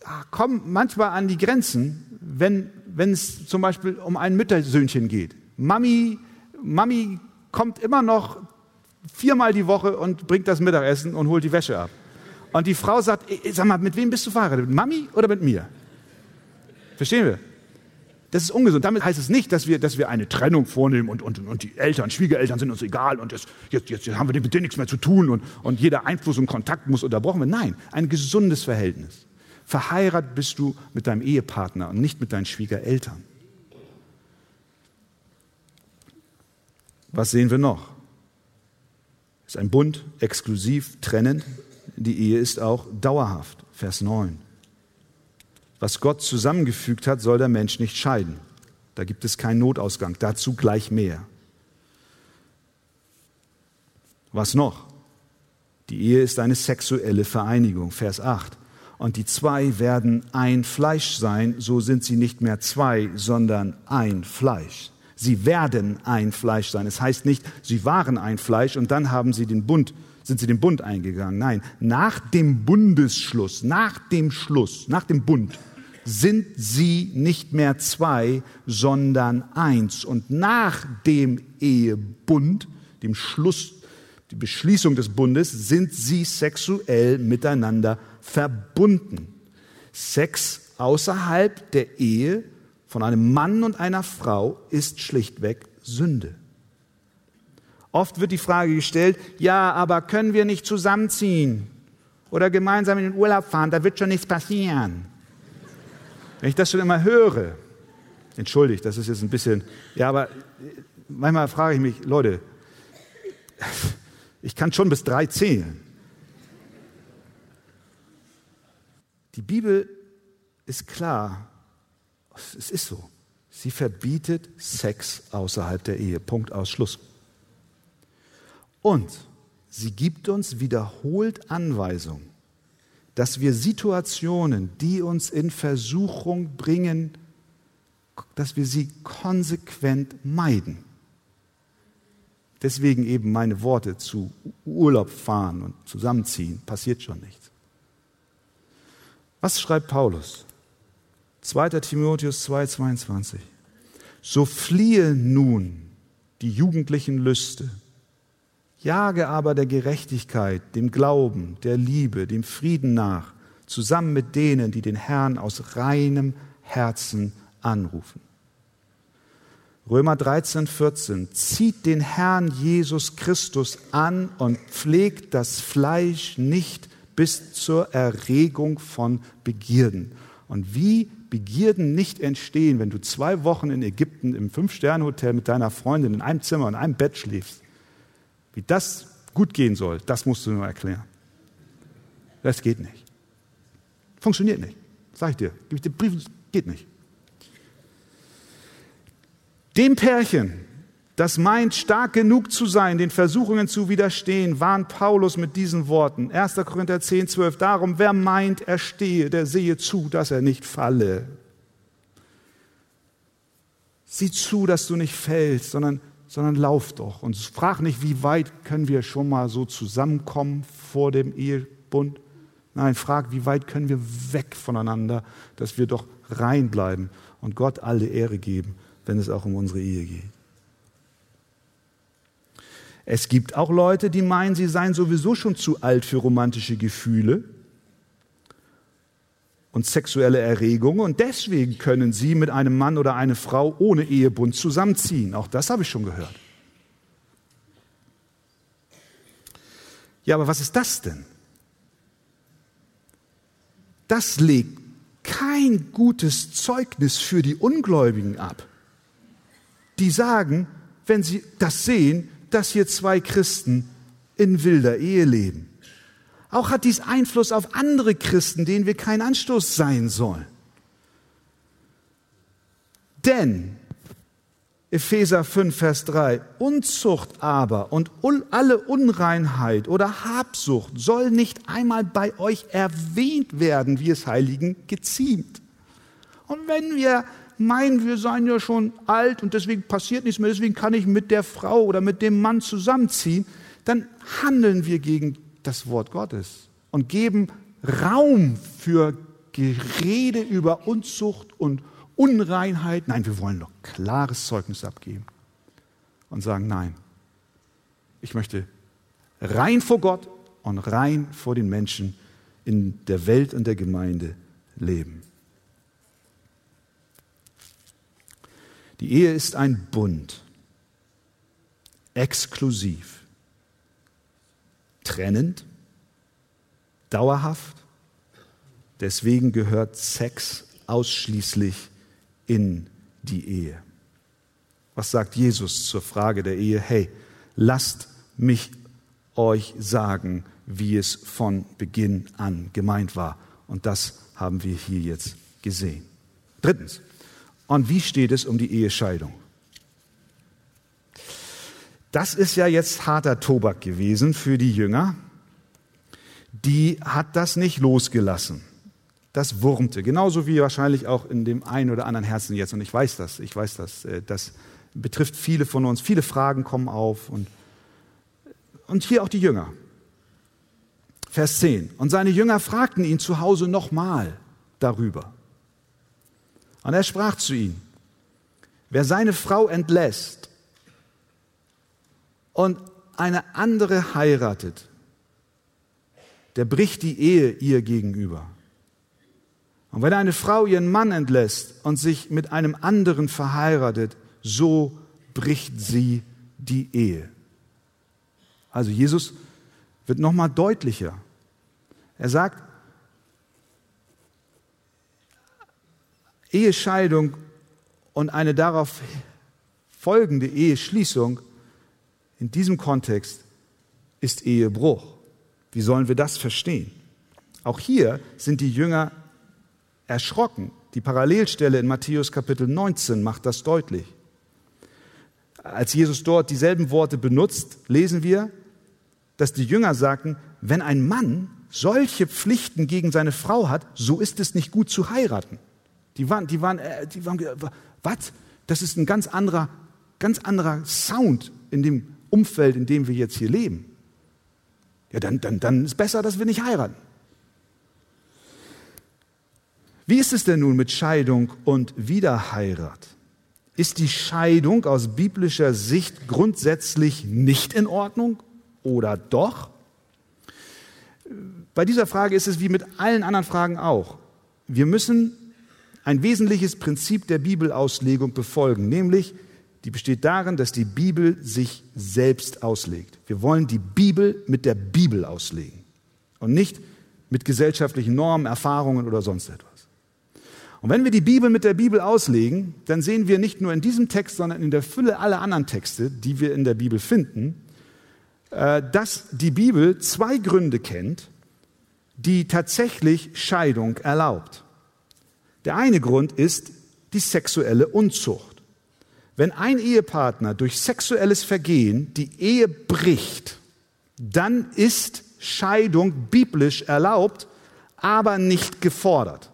äh, kommen manchmal an die Grenzen, wenn, es zum Beispiel um ein Müttersöhnchen geht. Mami, Mami kommt immer noch viermal die Woche und bringt das Mittagessen und holt die Wäsche ab. Und die Frau sagt, sag mal, mit wem bist du verheiratet? Mit Mami oder mit mir? Verstehen wir? Das ist ungesund. Damit heißt es nicht, dass wir, dass wir eine Trennung vornehmen und, und, und die Eltern, Schwiegereltern sind uns egal und das, jetzt, jetzt haben wir mit denen nichts mehr zu tun und, und jeder Einfluss und Kontakt muss unterbrochen werden. Nein, ein gesundes Verhältnis. Verheiratet bist du mit deinem Ehepartner und nicht mit deinen Schwiegereltern. Was sehen wir noch? Ist ein Bund, exklusiv, trennend. Die Ehe ist auch dauerhaft. Vers 9. Was Gott zusammengefügt hat, soll der Mensch nicht scheiden. Da gibt es keinen Notausgang. Dazu gleich mehr. Was noch? Die Ehe ist eine sexuelle Vereinigung. Vers 8. Und die zwei werden ein Fleisch sein, so sind sie nicht mehr zwei, sondern ein Fleisch. Sie werden ein Fleisch sein. Es heißt nicht, sie waren ein Fleisch und dann haben sie den Bund, sind sie den Bund eingegangen. Nein, nach dem Bundesschluss, nach dem Schluss, nach dem Bund sind sie nicht mehr zwei, sondern eins. Und nach dem Ehebund, dem Schluss, die Beschließung des Bundes, sind sie sexuell miteinander verbunden. Sex außerhalb der Ehe von einem Mann und einer Frau ist schlichtweg Sünde. Oft wird die Frage gestellt, ja, aber können wir nicht zusammenziehen oder gemeinsam in den Urlaub fahren, da wird schon nichts passieren. Wenn ich das schon immer höre, entschuldigt, das ist jetzt ein bisschen, ja, aber manchmal frage ich mich, Leute, ich kann schon bis drei zählen. Die Bibel ist klar, es ist so. Sie verbietet Sex außerhalb der Ehe. Punkt aus Schluss. Und sie gibt uns wiederholt Anweisungen, dass wir Situationen, die uns in Versuchung bringen, dass wir sie konsequent meiden. Deswegen eben meine Worte zu Urlaub fahren und zusammenziehen, passiert schon nichts. Was schreibt Paulus? 2. Timotheus 2, 22. So fliehe nun die jugendlichen Lüste, jage aber der Gerechtigkeit, dem Glauben, der Liebe, dem Frieden nach, zusammen mit denen, die den Herrn aus reinem Herzen anrufen. Römer 13, 14. Zieht den Herrn Jesus Christus an und pflegt das Fleisch nicht bis zur Erregung von Begierden. Und wie Begierden nicht entstehen, wenn du zwei Wochen in Ägypten im Fünf-Sterne-Hotel mit deiner Freundin in einem Zimmer, in einem Bett schläfst. Wie das gut gehen soll, das musst du nur erklären. Das geht nicht. Funktioniert nicht. Sag ich dir. Gib ich dir Brief, geht nicht. Dem Pärchen, das meint, stark genug zu sein, den Versuchungen zu widerstehen, warnt Paulus mit diesen Worten. 1. Korinther 10, 12. Darum, wer meint, er stehe, der sehe zu, dass er nicht falle. Sieh zu, dass du nicht fällst, sondern, sondern lauf doch. Und frag nicht, wie weit können wir schon mal so zusammenkommen vor dem Ehebund. Nein, frag, wie weit können wir weg voneinander, dass wir doch rein bleiben und Gott alle Ehre geben, wenn es auch um unsere Ehe geht. Es gibt auch Leute, die meinen, sie seien sowieso schon zu alt für romantische Gefühle und sexuelle Erregungen und deswegen können sie mit einem Mann oder einer Frau ohne Ehebund zusammenziehen. Auch das habe ich schon gehört. Ja, aber was ist das denn? Das legt kein gutes Zeugnis für die Ungläubigen ab. Die sagen, wenn sie das sehen, dass hier zwei Christen in wilder Ehe leben. Auch hat dies Einfluss auf andere Christen, denen wir kein Anstoß sein sollen. Denn, Epheser 5, Vers 3, Unzucht aber und alle Unreinheit oder Habsucht soll nicht einmal bei euch erwähnt werden, wie es Heiligen geziemt. Und wenn wir meinen, wir seien ja schon alt und deswegen passiert nichts mehr, deswegen kann ich mit der Frau oder mit dem Mann zusammenziehen, dann handeln wir gegen das Wort Gottes und geben Raum für Gerede über Unzucht und Unreinheit. Nein, wir wollen doch klares Zeugnis abgeben und sagen, nein, ich möchte rein vor Gott und rein vor den Menschen in der Welt und der Gemeinde leben. Die Ehe ist ein Bund, exklusiv, trennend, dauerhaft. Deswegen gehört Sex ausschließlich in die Ehe. Was sagt Jesus zur Frage der Ehe? Hey, lasst mich euch sagen, wie es von Beginn an gemeint war. Und das haben wir hier jetzt gesehen. Drittens, und wie steht es um die Ehescheidung? Das ist ja jetzt harter Tobak gewesen für die Jünger. Die hat das nicht losgelassen. Das wurmte, genauso wie wahrscheinlich auch in dem einen oder anderen Herzen jetzt. Und ich weiß das, ich weiß das. Äh, das betrifft viele von uns. Viele Fragen kommen auf. Und, und hier auch die Jünger. Vers 10. Und seine Jünger fragten ihn zu Hause nochmal darüber. Und er sprach zu ihnen, wer seine Frau entlässt und eine andere heiratet, der bricht die Ehe ihr gegenüber. Und wenn eine Frau ihren Mann entlässt und sich mit einem anderen verheiratet, so bricht sie die Ehe. Also Jesus wird nochmal deutlicher. Er sagt, Ehescheidung und eine darauf folgende Eheschließung in diesem Kontext ist Ehebruch. Wie sollen wir das verstehen? Auch hier sind die Jünger erschrocken. Die Parallelstelle in Matthäus Kapitel 19 macht das deutlich. Als Jesus dort dieselben Worte benutzt, lesen wir, dass die Jünger sagten, wenn ein Mann solche Pflichten gegen seine Frau hat, so ist es nicht gut zu heiraten. Die waren, die waren, äh, die waren, was? Das ist ein ganz anderer, ganz anderer Sound in dem Umfeld, in dem wir jetzt hier leben. Ja, dann, dann, dann ist besser, dass wir nicht heiraten. Wie ist es denn nun mit Scheidung und Wiederheirat? Ist die Scheidung aus biblischer Sicht grundsätzlich nicht in Ordnung oder doch? Bei dieser Frage ist es wie mit allen anderen Fragen auch. Wir müssen ein wesentliches Prinzip der Bibelauslegung befolgen, nämlich die besteht darin, dass die Bibel sich selbst auslegt. Wir wollen die Bibel mit der Bibel auslegen und nicht mit gesellschaftlichen Normen, Erfahrungen oder sonst etwas. Und wenn wir die Bibel mit der Bibel auslegen, dann sehen wir nicht nur in diesem Text, sondern in der Fülle aller anderen Texte, die wir in der Bibel finden, äh, dass die Bibel zwei Gründe kennt, die tatsächlich Scheidung erlaubt. Der eine Grund ist die sexuelle Unzucht. Wenn ein Ehepartner durch sexuelles Vergehen die Ehe bricht, dann ist Scheidung biblisch erlaubt, aber nicht gefordert.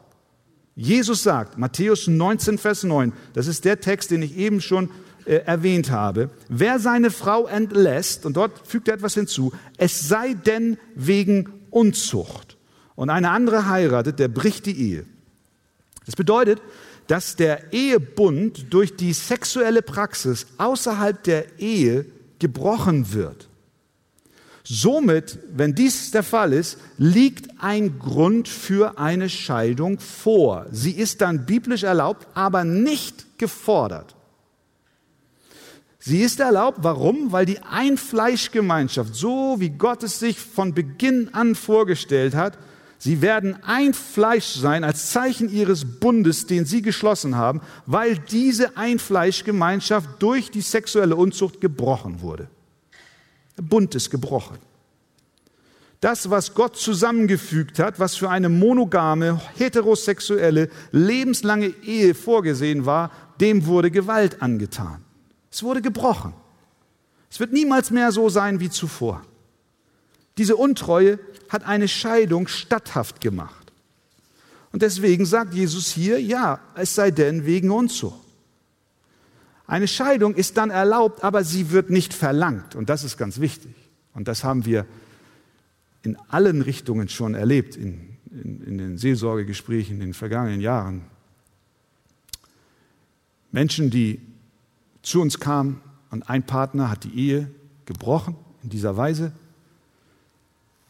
Jesus sagt, Matthäus 19, Vers 9, das ist der Text, den ich eben schon äh, erwähnt habe, wer seine Frau entlässt, und dort fügt er etwas hinzu, es sei denn wegen Unzucht und eine andere heiratet, der bricht die Ehe. Das bedeutet, dass der Ehebund durch die sexuelle Praxis außerhalb der Ehe gebrochen wird. Somit, wenn dies der Fall ist, liegt ein Grund für eine Scheidung vor. Sie ist dann biblisch erlaubt, aber nicht gefordert. Sie ist erlaubt, warum? Weil die Einfleischgemeinschaft, so wie Gott es sich von Beginn an vorgestellt hat, Sie werden ein Fleisch sein als Zeichen ihres Bundes, den sie geschlossen haben, weil diese Einfleischgemeinschaft durch die sexuelle Unzucht gebrochen wurde. Der Bund ist gebrochen. Das, was Gott zusammengefügt hat, was für eine monogame, heterosexuelle, lebenslange Ehe vorgesehen war, dem wurde Gewalt angetan. Es wurde gebrochen. Es wird niemals mehr so sein wie zuvor. Diese Untreue hat eine Scheidung statthaft gemacht. Und deswegen sagt Jesus hier, ja, es sei denn wegen Unzucht. Eine Scheidung ist dann erlaubt, aber sie wird nicht verlangt. Und das ist ganz wichtig. Und das haben wir in allen Richtungen schon erlebt, in, in, in den Seelsorgegesprächen in den vergangenen Jahren. Menschen, die zu uns kamen und ein Partner hat die Ehe gebrochen in dieser Weise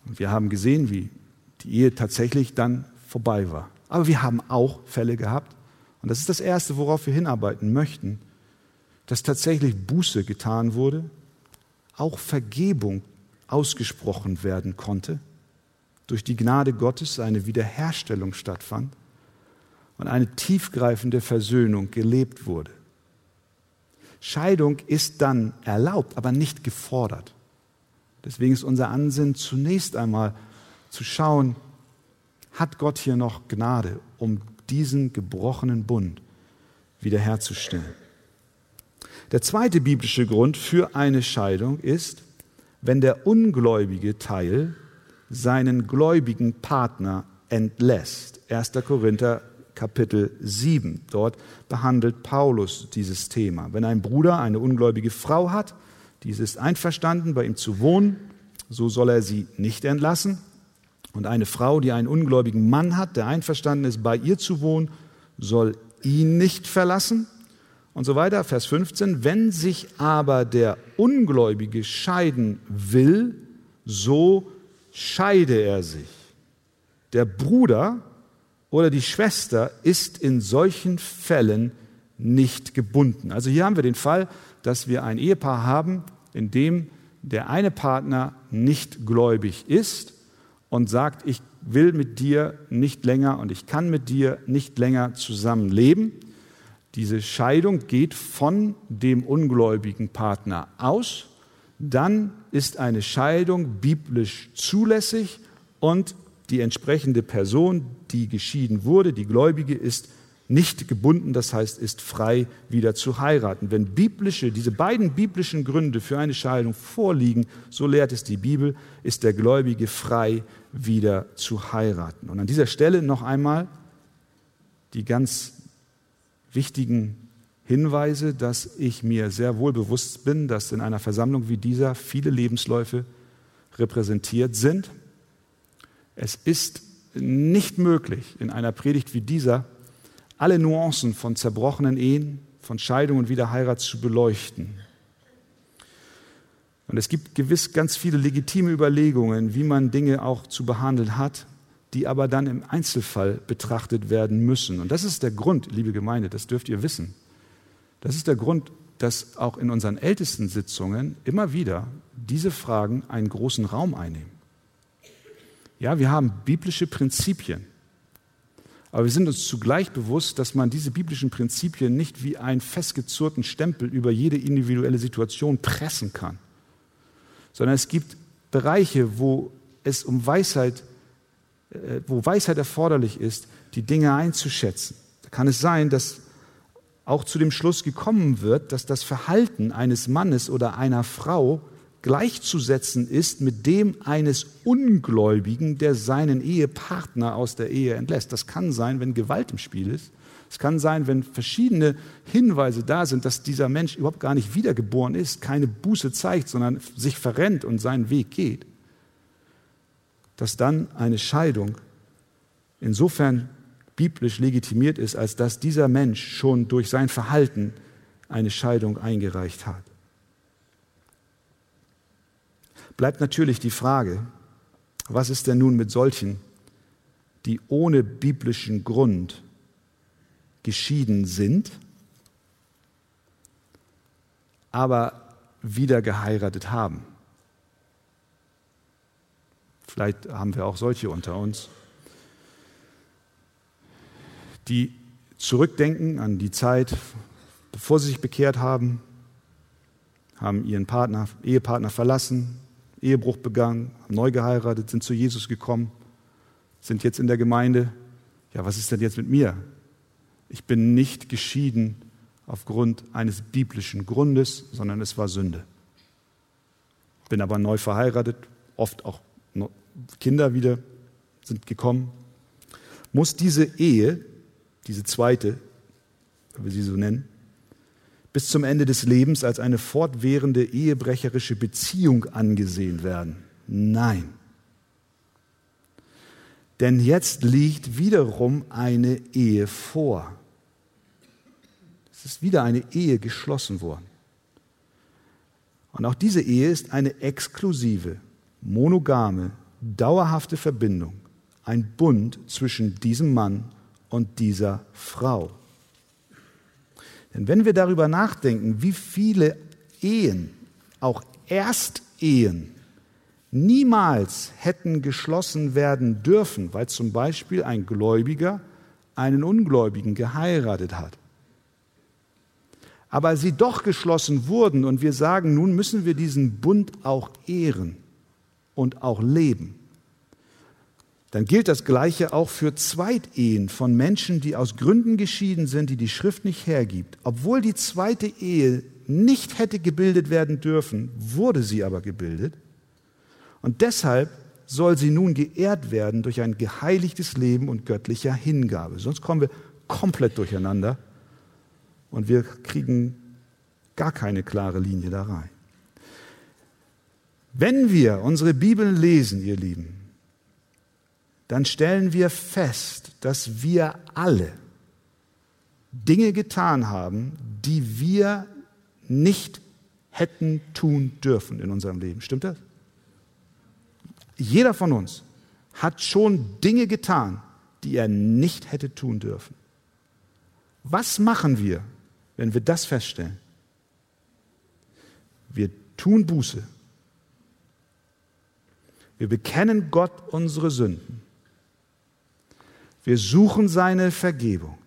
und wir haben gesehen, wie die Ehe tatsächlich dann vorbei war. Aber wir haben auch Fälle gehabt, und das ist das Erste, worauf wir hinarbeiten möchten, dass tatsächlich Buße getan wurde, auch Vergebung ausgesprochen werden konnte, durch die Gnade Gottes eine Wiederherstellung stattfand und eine tiefgreifende Versöhnung gelebt wurde. Scheidung ist dann erlaubt, aber nicht gefordert. Deswegen ist unser Ansinnen zunächst einmal zu schauen, hat Gott hier noch Gnade, um diesen gebrochenen Bund wiederherzustellen. Der zweite biblische Grund für eine Scheidung ist, wenn der ungläubige Teil seinen gläubigen Partner entlässt. 1. Korinther Kapitel 7. Dort behandelt Paulus dieses Thema. Wenn ein Bruder eine ungläubige Frau hat, diese ist einverstanden, bei ihm zu wohnen, so soll er sie nicht entlassen. Und eine Frau, die einen ungläubigen Mann hat, der einverstanden ist, bei ihr zu wohnen, soll ihn nicht verlassen. Und so weiter. Vers 15. Wenn sich aber der Ungläubige scheiden will, so scheide er sich. Der Bruder oder die Schwester ist in solchen Fällen nicht gebunden. Also hier haben wir den Fall, dass wir ein Ehepaar haben, in dem der eine Partner nicht gläubig ist und sagt, ich will mit dir nicht länger und ich kann mit dir nicht länger zusammenleben. Diese Scheidung geht von dem ungläubigen Partner aus. Dann ist eine Scheidung biblisch zulässig und die entsprechende Person, die geschieden wurde, die Gläubige, ist nicht gebunden, das heißt, ist frei wieder zu heiraten. Wenn biblische, diese beiden biblischen Gründe für eine Scheidung vorliegen, so lehrt es die Bibel, ist der Gläubige frei wieder zu heiraten. Und an dieser Stelle noch einmal die ganz wichtigen Hinweise, dass ich mir sehr wohl bewusst bin, dass in einer Versammlung wie dieser viele Lebensläufe repräsentiert sind. Es ist nicht möglich, in einer Predigt wie dieser alle Nuancen von zerbrochenen Ehen, von Scheidung und Wiederheirat zu beleuchten. Und es gibt gewiss ganz viele legitime Überlegungen, wie man Dinge auch zu behandeln hat, die aber dann im Einzelfall betrachtet werden müssen. Und das ist der Grund, liebe Gemeinde, das dürft ihr wissen. Das ist der Grund, dass auch in unseren ältesten Sitzungen immer wieder diese Fragen einen großen Raum einnehmen. Ja, wir haben biblische Prinzipien. Aber wir sind uns zugleich bewusst, dass man diese biblischen Prinzipien nicht wie einen festgezurrten Stempel über jede individuelle Situation pressen kann, sondern es gibt Bereiche, wo es um Weisheit, äh, wo Weisheit erforderlich ist, die Dinge einzuschätzen. Da kann es sein, dass auch zu dem Schluss gekommen wird, dass das Verhalten eines Mannes oder einer Frau gleichzusetzen ist mit dem eines Ungläubigen, der seinen Ehepartner aus der Ehe entlässt. Das kann sein, wenn Gewalt im Spiel ist. Es kann sein, wenn verschiedene Hinweise da sind, dass dieser Mensch überhaupt gar nicht wiedergeboren ist, keine Buße zeigt, sondern sich verrennt und seinen Weg geht, dass dann eine Scheidung insofern biblisch legitimiert ist, als dass dieser Mensch schon durch sein Verhalten eine Scheidung eingereicht hat. Bleibt natürlich die Frage, was ist denn nun mit solchen, die ohne biblischen Grund geschieden sind, aber wieder geheiratet haben? Vielleicht haben wir auch solche unter uns, die zurückdenken an die Zeit, bevor sie sich bekehrt haben, haben ihren Partner, Ehepartner verlassen, Ehebruch begangen, haben neu geheiratet, sind zu Jesus gekommen, sind jetzt in der Gemeinde. Ja, was ist denn jetzt mit mir? Ich bin nicht geschieden aufgrund eines biblischen Grundes, sondern es war Sünde. Bin aber neu verheiratet, oft auch Kinder wieder sind gekommen. Muss diese Ehe, diese zweite, wenn wir sie so nennen, bis zum Ende des Lebens als eine fortwährende ehebrecherische Beziehung angesehen werden. Nein. Denn jetzt liegt wiederum eine Ehe vor. Es ist wieder eine Ehe geschlossen worden. Und auch diese Ehe ist eine exklusive, monogame, dauerhafte Verbindung, ein Bund zwischen diesem Mann und dieser Frau. Denn wenn wir darüber nachdenken, wie viele Ehen, auch Erstehen, niemals hätten geschlossen werden dürfen, weil zum Beispiel ein Gläubiger einen Ungläubigen geheiratet hat. Aber sie doch geschlossen wurden und wir sagen, nun müssen wir diesen Bund auch ehren und auch leben dann gilt das Gleiche auch für Zweitehen von Menschen, die aus Gründen geschieden sind, die die Schrift nicht hergibt. Obwohl die zweite Ehe nicht hätte gebildet werden dürfen, wurde sie aber gebildet. Und deshalb soll sie nun geehrt werden durch ein geheiligtes Leben und göttlicher Hingabe. Sonst kommen wir komplett durcheinander und wir kriegen gar keine klare Linie da rein. Wenn wir unsere Bibeln lesen, ihr Lieben, dann stellen wir fest, dass wir alle Dinge getan haben, die wir nicht hätten tun dürfen in unserem Leben. Stimmt das? Jeder von uns hat schon Dinge getan, die er nicht hätte tun dürfen. Was machen wir, wenn wir das feststellen? Wir tun Buße. Wir bekennen Gott unsere Sünden. Wir suchen seine Vergebung.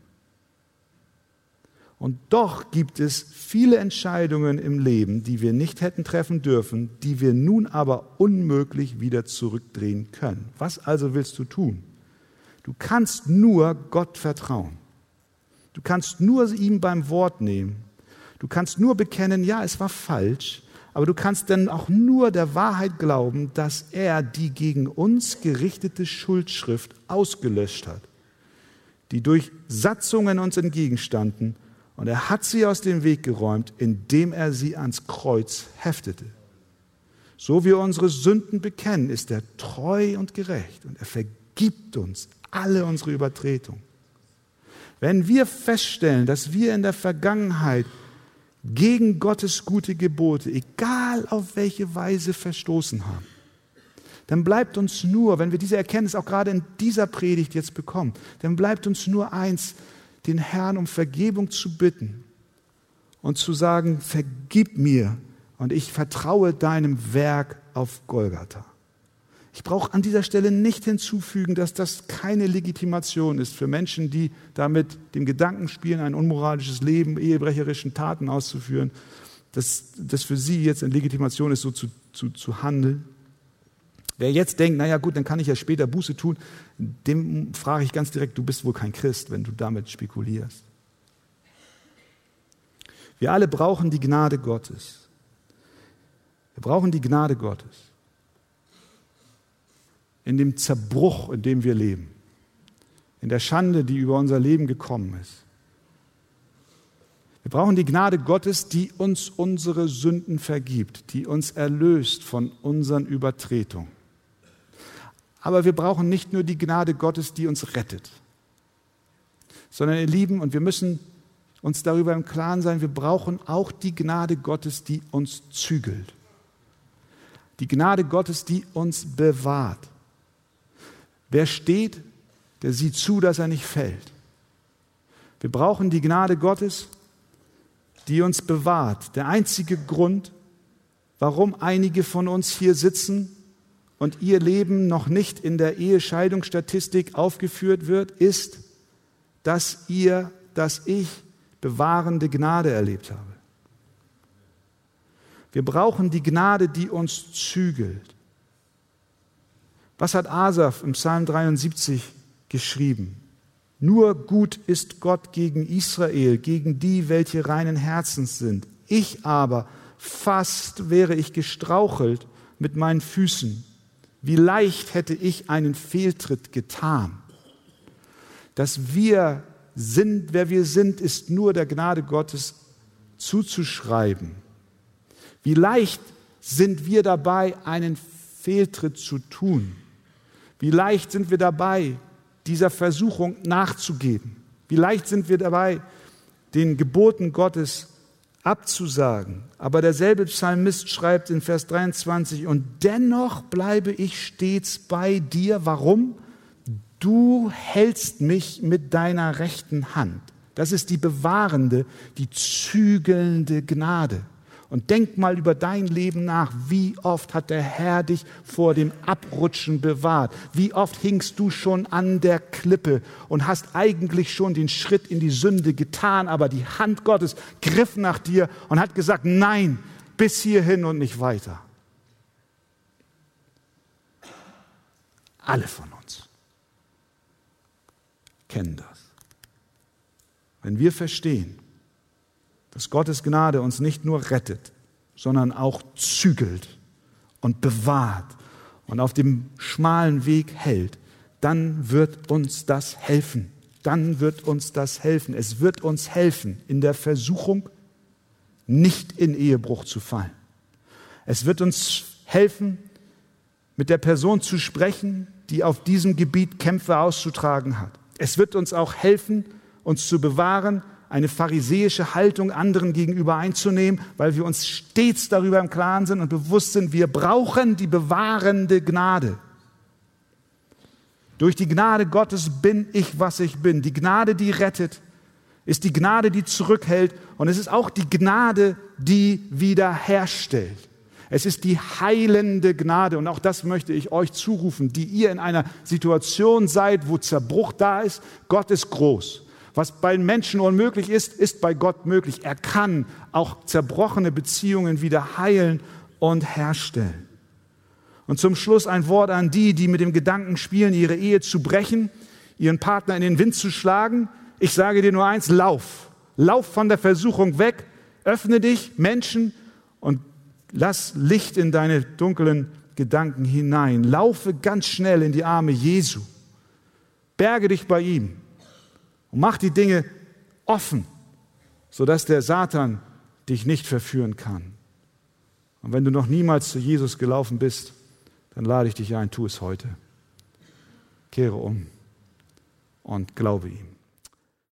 Und doch gibt es viele Entscheidungen im Leben, die wir nicht hätten treffen dürfen, die wir nun aber unmöglich wieder zurückdrehen können. Was also willst du tun? Du kannst nur Gott vertrauen. Du kannst nur ihm beim Wort nehmen. Du kannst nur bekennen, ja, es war falsch, aber du kannst dann auch nur der Wahrheit glauben, dass er die gegen uns gerichtete Schuldschrift ausgelöscht hat, die durch Satzungen uns entgegenstanden, und er hat sie aus dem Weg geräumt, indem er sie ans Kreuz heftete. So wir unsere Sünden bekennen, ist er treu und gerecht und er vergibt uns alle unsere Übertretungen. Wenn wir feststellen, dass wir in der Vergangenheit gegen Gottes gute Gebote, egal auf welche Weise, verstoßen haben, dann bleibt uns nur, wenn wir diese Erkenntnis auch gerade in dieser Predigt jetzt bekommen, dann bleibt uns nur eins, den Herrn um Vergebung zu bitten und zu sagen, vergib mir und ich vertraue deinem Werk auf Golgatha. Ich brauche an dieser Stelle nicht hinzufügen, dass das keine Legitimation ist für Menschen, die damit dem Gedanken spielen, ein unmoralisches Leben, ehebrecherischen Taten auszuführen, dass das für sie jetzt eine Legitimation ist, so zu, zu, zu handeln. Wer jetzt denkt, naja gut, dann kann ich ja später Buße tun, dem frage ich ganz direkt, du bist wohl kein Christ, wenn du damit spekulierst. Wir alle brauchen die Gnade Gottes. Wir brauchen die Gnade Gottes. In dem Zerbruch, in dem wir leben. In der Schande, die über unser Leben gekommen ist. Wir brauchen die Gnade Gottes, die uns unsere Sünden vergibt, die uns erlöst von unseren Übertretungen. Aber wir brauchen nicht nur die Gnade Gottes, die uns rettet, sondern ihr Lieben, und wir müssen uns darüber im Klaren sein, wir brauchen auch die Gnade Gottes, die uns zügelt. Die Gnade Gottes, die uns bewahrt. Wer steht, der sieht zu, dass er nicht fällt. Wir brauchen die Gnade Gottes, die uns bewahrt. Der einzige Grund, warum einige von uns hier sitzen und ihr Leben noch nicht in der Ehescheidungsstatistik aufgeführt wird, ist, dass ihr, dass ich bewahrende Gnade erlebt habe. Wir brauchen die Gnade, die uns zügelt. Was hat Asaf im Psalm 73 geschrieben? Nur gut ist Gott gegen Israel, gegen die, welche reinen Herzens sind. Ich aber, fast wäre ich gestrauchelt mit meinen Füßen. Wie leicht hätte ich einen Fehltritt getan. Dass wir sind, wer wir sind, ist nur der Gnade Gottes zuzuschreiben. Wie leicht sind wir dabei, einen Fehltritt zu tun. Wie leicht sind wir dabei, dieser Versuchung nachzugeben? Wie leicht sind wir dabei, den Geboten Gottes abzusagen? Aber derselbe Psalmist schreibt in Vers 23, und dennoch bleibe ich stets bei dir. Warum? Du hältst mich mit deiner rechten Hand. Das ist die bewahrende, die zügelnde Gnade. Und denk mal über dein Leben nach. Wie oft hat der Herr dich vor dem Abrutschen bewahrt? Wie oft hingst du schon an der Klippe und hast eigentlich schon den Schritt in die Sünde getan, aber die Hand Gottes griff nach dir und hat gesagt, nein, bis hierhin und nicht weiter. Alle von uns kennen das. Wenn wir verstehen, dass Gottes Gnade uns nicht nur rettet, sondern auch zügelt und bewahrt und auf dem schmalen Weg hält, dann wird uns das helfen. Dann wird uns das helfen. Es wird uns helfen, in der Versuchung nicht in Ehebruch zu fallen. Es wird uns helfen, mit der Person zu sprechen, die auf diesem Gebiet Kämpfe auszutragen hat. Es wird uns auch helfen, uns zu bewahren eine pharisäische Haltung anderen gegenüber einzunehmen, weil wir uns stets darüber im Klaren sind und bewusst sind, wir brauchen die bewahrende Gnade. Durch die Gnade Gottes bin ich, was ich bin. Die Gnade, die rettet, ist die Gnade, die zurückhält und es ist auch die Gnade, die wiederherstellt. Es ist die heilende Gnade und auch das möchte ich euch zurufen, die ihr in einer Situation seid, wo Zerbruch da ist. Gott ist groß. Was bei Menschen unmöglich ist, ist bei Gott möglich. Er kann auch zerbrochene Beziehungen wieder heilen und herstellen. Und zum Schluss ein Wort an die, die mit dem Gedanken spielen, ihre Ehe zu brechen, ihren Partner in den Wind zu schlagen. Ich sage dir nur eins, lauf. Lauf von der Versuchung weg, öffne dich, Menschen, und lass Licht in deine dunklen Gedanken hinein. Laufe ganz schnell in die Arme Jesu. Berge dich bei ihm und mach die Dinge offen, sodass der Satan dich nicht verführen kann. Und wenn du noch niemals zu Jesus gelaufen bist, dann lade ich dich ein, tu es heute. Kehre um und glaube ihm.